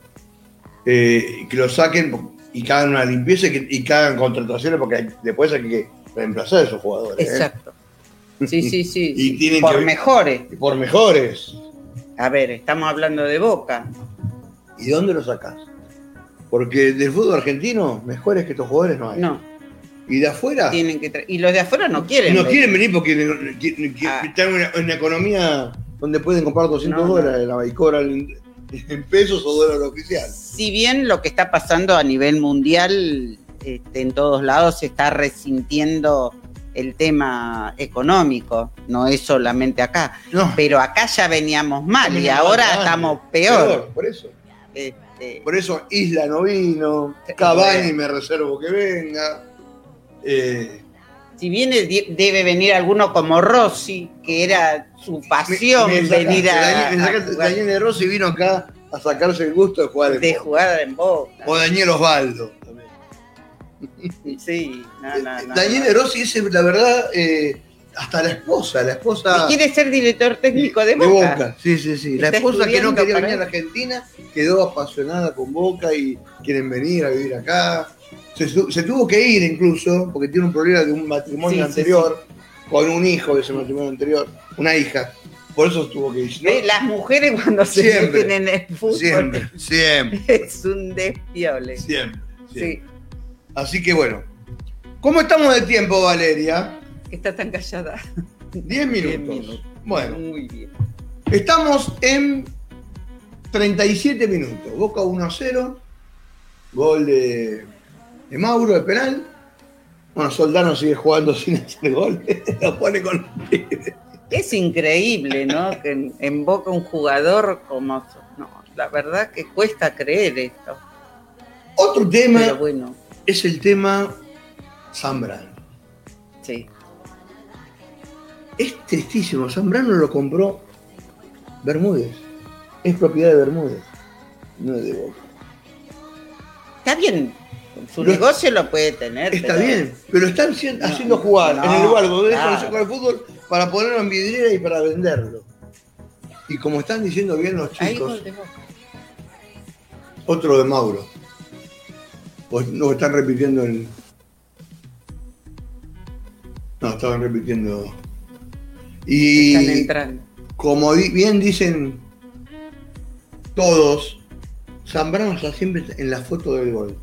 eh, que los saquen y que hagan una limpieza y que, y que hagan contrataciones porque después hay que reemplazar a esos jugadores. ¿eh? exacto. Sí, sí, sí. [LAUGHS] Y sí. tienen por que- mejores. Y por mejores. A ver, estamos hablando de Boca. ¿Y dónde los sacas? Porque del fútbol argentino, mejores que estos jugadores no hay. No, Y de afuera, tienen que y los de afuera no quieren. no venir. quieren venir porque quieren- Ah. están en una, economía donde pueden comprar 200 No, no. dólares la Baicora en, en pesos o dólar oficial. si bien lo que está pasando a nivel mundial, este, en todos lados se está resintiendo el tema económico, no es solamente acá, No, pero acá ya veníamos mal y ahora estamos peor. Por eso. Este, Por eso Isla no vino, Cavani me reservo que venga. Eh, si viene debe venir alguno como Rossi, que era su pasión me- me sacaste, venir a, Daniel, me a sacaste- jugar, Daniel de Rossi vino acá a sacarse el gusto de jugar el de fútbol. jugar en Boca. O Daniel Osvaldo. [LAUGHS] Sí, no, no, no, Daniel no. de Rossi es, la verdad, eh, hasta la esposa, la esposa Y quiere ser director técnico de de Boca. Boca. Sí, sí, sí. La esposa que no quería venir a la Argentina quedó apasionada con Boca y quieren venir a vivir acá. Se, se tuvo que ir incluso porque tiene un problema de un matrimonio Sí, sí, anterior con un hijo de ese matrimonio anterior, una hija. Por eso tuvo que ir. No, Ve, Las mujeres cuando se Siempre, meten en el fútbol siempre, siempre, [LAUGHS] es un despiole. siempre, Sí, Así que bueno. ¿Cómo estamos de tiempo, Valeria? que está tan callada. 10 minutos. Diez minutos. Bueno, Muy bien. estamos en 37 minutos. Boca 1 a 0. Gol de, de Mauro de penal. Bueno, Soldano sigue jugando sin hacer gol. [LAUGHS] Lo pone con los pibes. Es increíble, ¿no? Que en, en Boca un jugador como... No, la verdad que cuesta creer esto. Otro tema Pero bueno, es el tema Zambrano. sí. Es tristísimo. Zambrano lo compró Bermúdez. Es propiedad de Bermúdez. No es de Boca. Está bien, su Lo- negocio lo puede tener. Está pero- bien, pero están No, haciendo jugar no, en el lugar donde claro. jugar el fútbol para ponerlo en vidriera y para venderlo. Y como están diciendo bien los chicos, otro de Mauro. Pues no están repitiendo el. No, estaban repitiendo. Y Están entrando. como bien dicen todos, Zambrano está siempre en la foto del gol.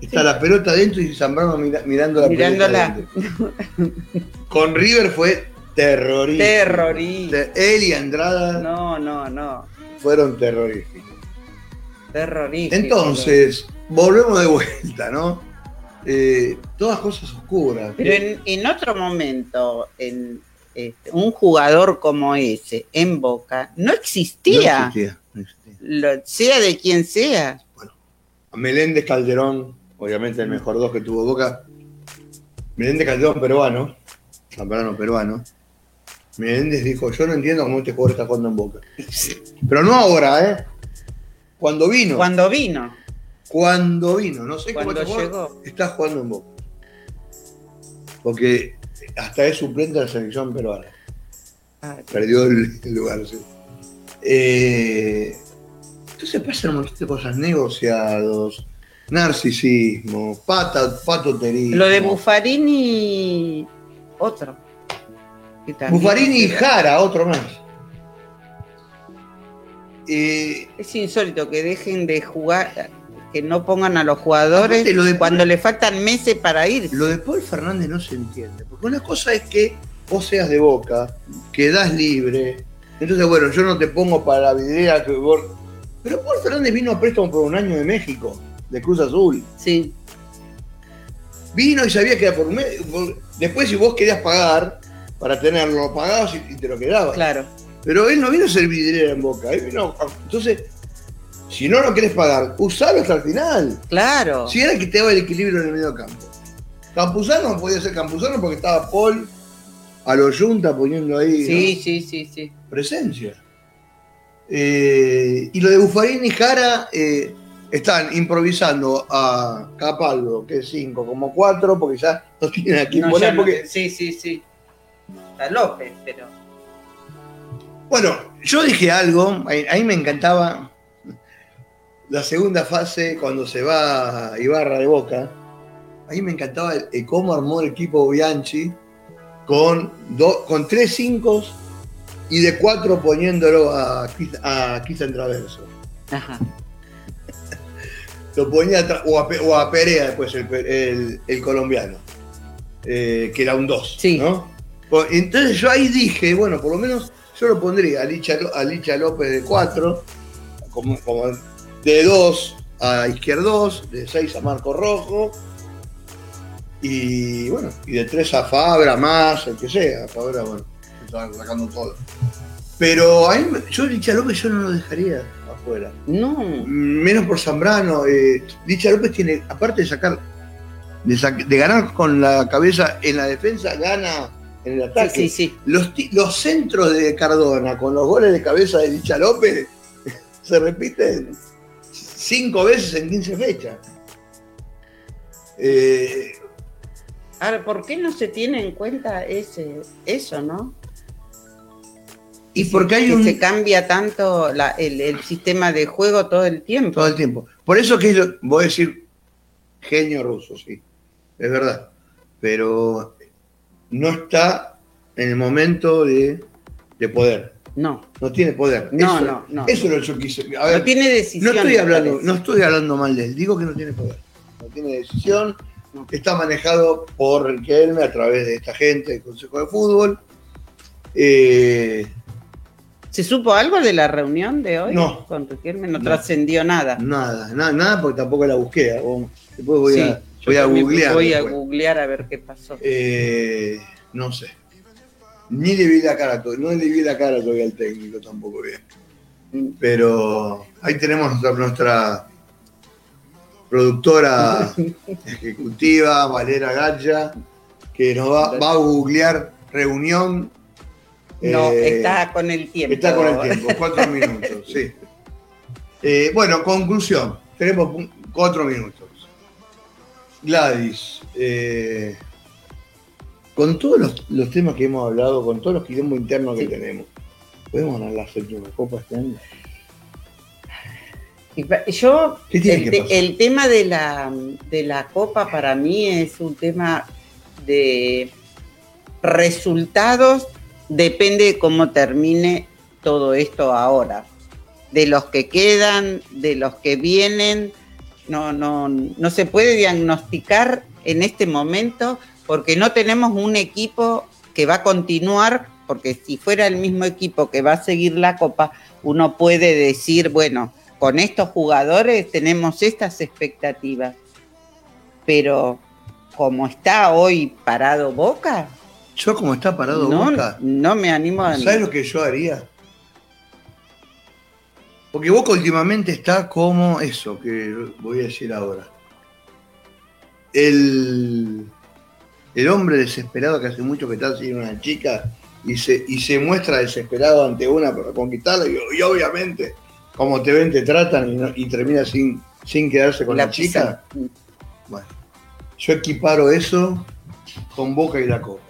Está Sí. la pelota adentro y Zambrano mira- mirando la Mirándola. pelota. Con River fue terrorista. Terrorista. Él y Andrada No, no, no. fueron terroríficos. Terrorista. Entonces, volvemos de vuelta, ¿no? Eh, todas cosas oscuras. Pero en, en otro momento, en, este, un jugador como ese en Boca no No existía, existía, no existía. lo- sea de quien sea. Meléndez Calderón, obviamente el mejor dos que tuvo Boca. Meléndez Calderón peruano, Zambrano peruano. Meléndez dijo, yo no entiendo cómo este jugador está jugando en Boca. Pero no ahora, ¿eh? Cuando vino. Cuando vino, Cuando vino. No sé cómo llegó. está jugando en Boca. Porque hasta es suplente de la selección peruana. Ah, Perdió el, el lugar, sí. Eh, entonces pasan un montón de cosas, negociados, narcisismo, pata, patoterismo. lo de Buffarini, otro. Buffarini y Jara, otro más. Eh, Es insólito que dejen de jugar, que no pongan a los jugadores Aparte, lo de- cuando le faltan meses para ir. lo de Paul Fernández no se entiende. Porque una cosa es que vos seas de boca, quedás libre. Entonces, bueno, yo no te pongo para la vidriera que vos- Pero Paul Fernández vino a préstamo por un año de México, de Cruz Azul. Sí, Vino y sabía que era por un mes. Después, si vos querías pagar para tenerlo, lo pagabas y, y te lo quedabas. claro. Pero él no vino a ser vidriera en boca. Él vino a- Entonces, si no lo querés pagar, usalo hasta el final. Claro. Si era el que te daba el equilibrio en el medio campo. Campuzano podía ser Campuzano porque estaba Paul a los Junta poniendo ahí Sí, ¿no? sí, sí, sí. presencia. Eh, y lo de Buffarini y Jara eh, están improvisando a Capaldo, que es 5, como 4, porque ya no tienen a quién No, poner. ya no- porque, Sí, sí, sí. Está López, pero. Bueno, yo dije algo, ahí, ahí me encantaba la segunda fase cuando se va Ibarra de Boca. Ahí me encantaba el, el cómo armó el equipo Bianchi con, do- con tres cinco y de cuatro poniéndolo a, a Cristian Traverso. Ajá. [LAUGHS] Lo ponía atra- o, a, o a Perea después, el, pe- el- el colombiano, eh, que era un 2. Sí. ¿no? Pues, Entonces yo ahí dije, bueno, por lo menos yo lo pondría a Licha, a Licha López de 4, como, como de 2 a Izquierdos, de 6 a Marco Rojo, y bueno, y de 3 a Fabra, más, el que sea. Fabra, bueno, estaba sacando todo. Pero a mí, yo Licha López yo no lo dejaría afuera No. menos por Zambrano. Eh, Licha López tiene, aparte de sacar, de, ganar con la cabeza en la defensa, gana en el ataque. Sí, sí, sí. Los, los centros de Cardona con los goles de cabeza de Licha López [LAUGHS] se repiten cinco veces en 15 fechas. Eh, Ahora, ¿por qué no se tiene en cuenta ese, eso, no? y porque hay que un. se cambia tanto la- el, el sistema de juego todo el tiempo. todo el tiempo. Por eso que yo voy a decir genio ruso, sí, es verdad. Pero no está en el momento de, de poder. No, No tiene poder. No, eso, no, no. Eso es lo que yo quise. A ver, no tiene no decisión. estoy me hablando, no estoy hablando mal de él, digo que no tiene poder. tiene decisión. Está manejado por Riquelme a través de esta gente del Consejo de Fútbol. Eh, ¿Se supo algo de la reunión de hoy? No. Con Riquelme no, No. trascendió nada. nada, nada, nada, porque tampoco la busqué. Vos- Después voy Sí, a, voy a googlear. Voy a después. googlear a ver qué pasó. Eh, no sé. Ni le vi la cara, no le vi la cara todavía al técnico tampoco bien. Pero ahí tenemos nuestra, nuestra productora [LAUGHS] ejecutiva, Valera Galla, que nos va, va a googlear reunión. No, eh, está con el tiempo. Está con el tiempo, cuatro [LAUGHS] minutos, sí. Eh, bueno, conclusión. Tenemos cuatro minutos. Gladys, eh, con todos los, los temas que hemos hablado, con todos los quilombos internos que tenemos, ¿podemos ganar la séptima copa este año? Yo, el tema de la, de la copa para mí es un tema de resultados, depende de cómo termine todo esto ahora. De los que quedan, de los que vienen, no, no, no se puede diagnosticar en este momento porque no tenemos un equipo que va a continuar, porque si fuera el mismo equipo que va a seguir la copa, uno puede decir, bueno, con estos jugadores tenemos estas expectativas. Pero como está hoy parado Boca, Yo como está parado no, Boca, no me animo a... ¿sabes lo que yo haría? Porque Boca últimamente está como eso que voy a decir ahora. El, el hombre desesperado que hace mucho que está siguiendo una chica y se, y se muestra desesperado ante una para conquistarla y, y obviamente como te ven te tratan y, no- y termina sin, sin quedarse con la, chica. Bueno, yo equiparo eso con Boca y la Copa.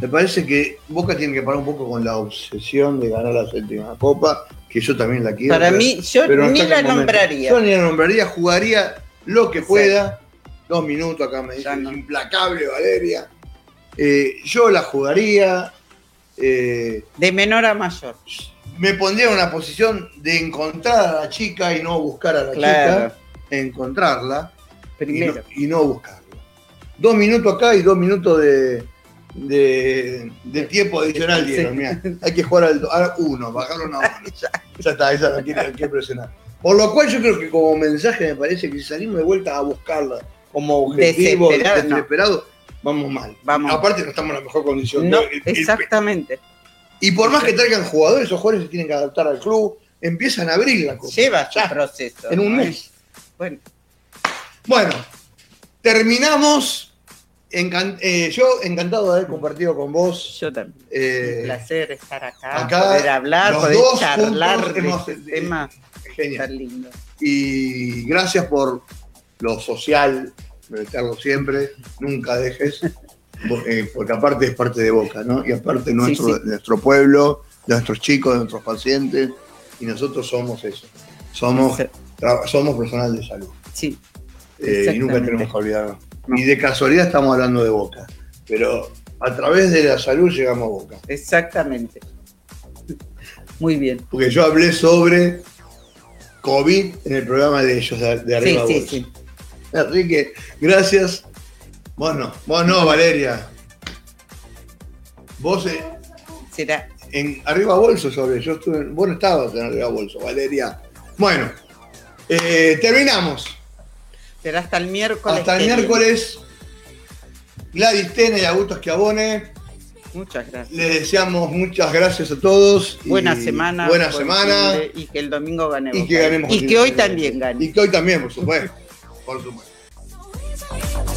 Me parece que Boca tiene que parar un poco con la obsesión de ganar la séptima Copa, que yo también la quiero. Para pero- mí, yo pero ni la nombraría. Yo ni la nombraría, jugaría lo que Exacto. pueda. Dos minutos acá me Ya dice, no. implacable Valeria. Eh, yo la jugaría. eh, De menor a mayor. me pondría en una posición de encontrar a la chica y no buscar a la Claro. chica. Encontrarla y no, y no buscarla. Dos minutos acá y dos minutos de, de, de tiempo adicional Sí. dieron. mirá. Hay que jugar al a uno, bajarlo a uno. [LAUGHS] ya está, esa quiere, quiere presionar. Por lo cual yo creo que como mensaje me parece que si salimos de vuelta a buscarla como objetivo Desesperado, no. desesperado, vamos mal. Vamos. Aparte no estamos en la mejor condición. No, El- el- exactamente. y por más que traigan jugadores, esos jugadores se tienen que adaptar al club, empiezan a abrir la cosa. Lleva Ya, proceso. en un ¿no? mes. Bueno, Bueno, terminamos. Encan- eh, yo encantado de haber compartido con vos. yo también. eh, un placer estar acá, acá, poder hablar, los poder dos charlar de hemos- este tema genial. lindo. Y gracias por lo social, meterlo siempre, nunca dejes, eh, porque aparte es parte de Boca, ¿no? Y aparte nuestro, sí. nuestro pueblo, de nuestros chicos, de nuestros pacientes, y nosotros somos eso. Somos, Sí. somos personal de salud. Sí, Eh, y nunca tenemos que olvidarnos. No. Y de casualidad estamos hablando de Boca, pero a través de la salud llegamos a Boca. exactamente. Muy bien. Porque yo hablé sobre COVID en el programa de ellos, de, de Sí, Arriba sí, Bolsa. sí. Así que, gracias. Vos no, vos no, Valeria. Vos eh, Será. en Arriba Bolso sobre, yo estuve, en- vos no estabas en Arriba Bolso, Valeria. Bueno, eh, terminamos. Será hasta el miércoles. Hasta el miércoles. Gladys Tena y Augusto Schiavone. Muchas gracias. Les deseamos muchas gracias a todos. Buena semana. Buena buen semana. Y que el domingo ganemos. Y que ganemos. Y que hoy también gane. Y que hoy también, por supuesto. All good, man.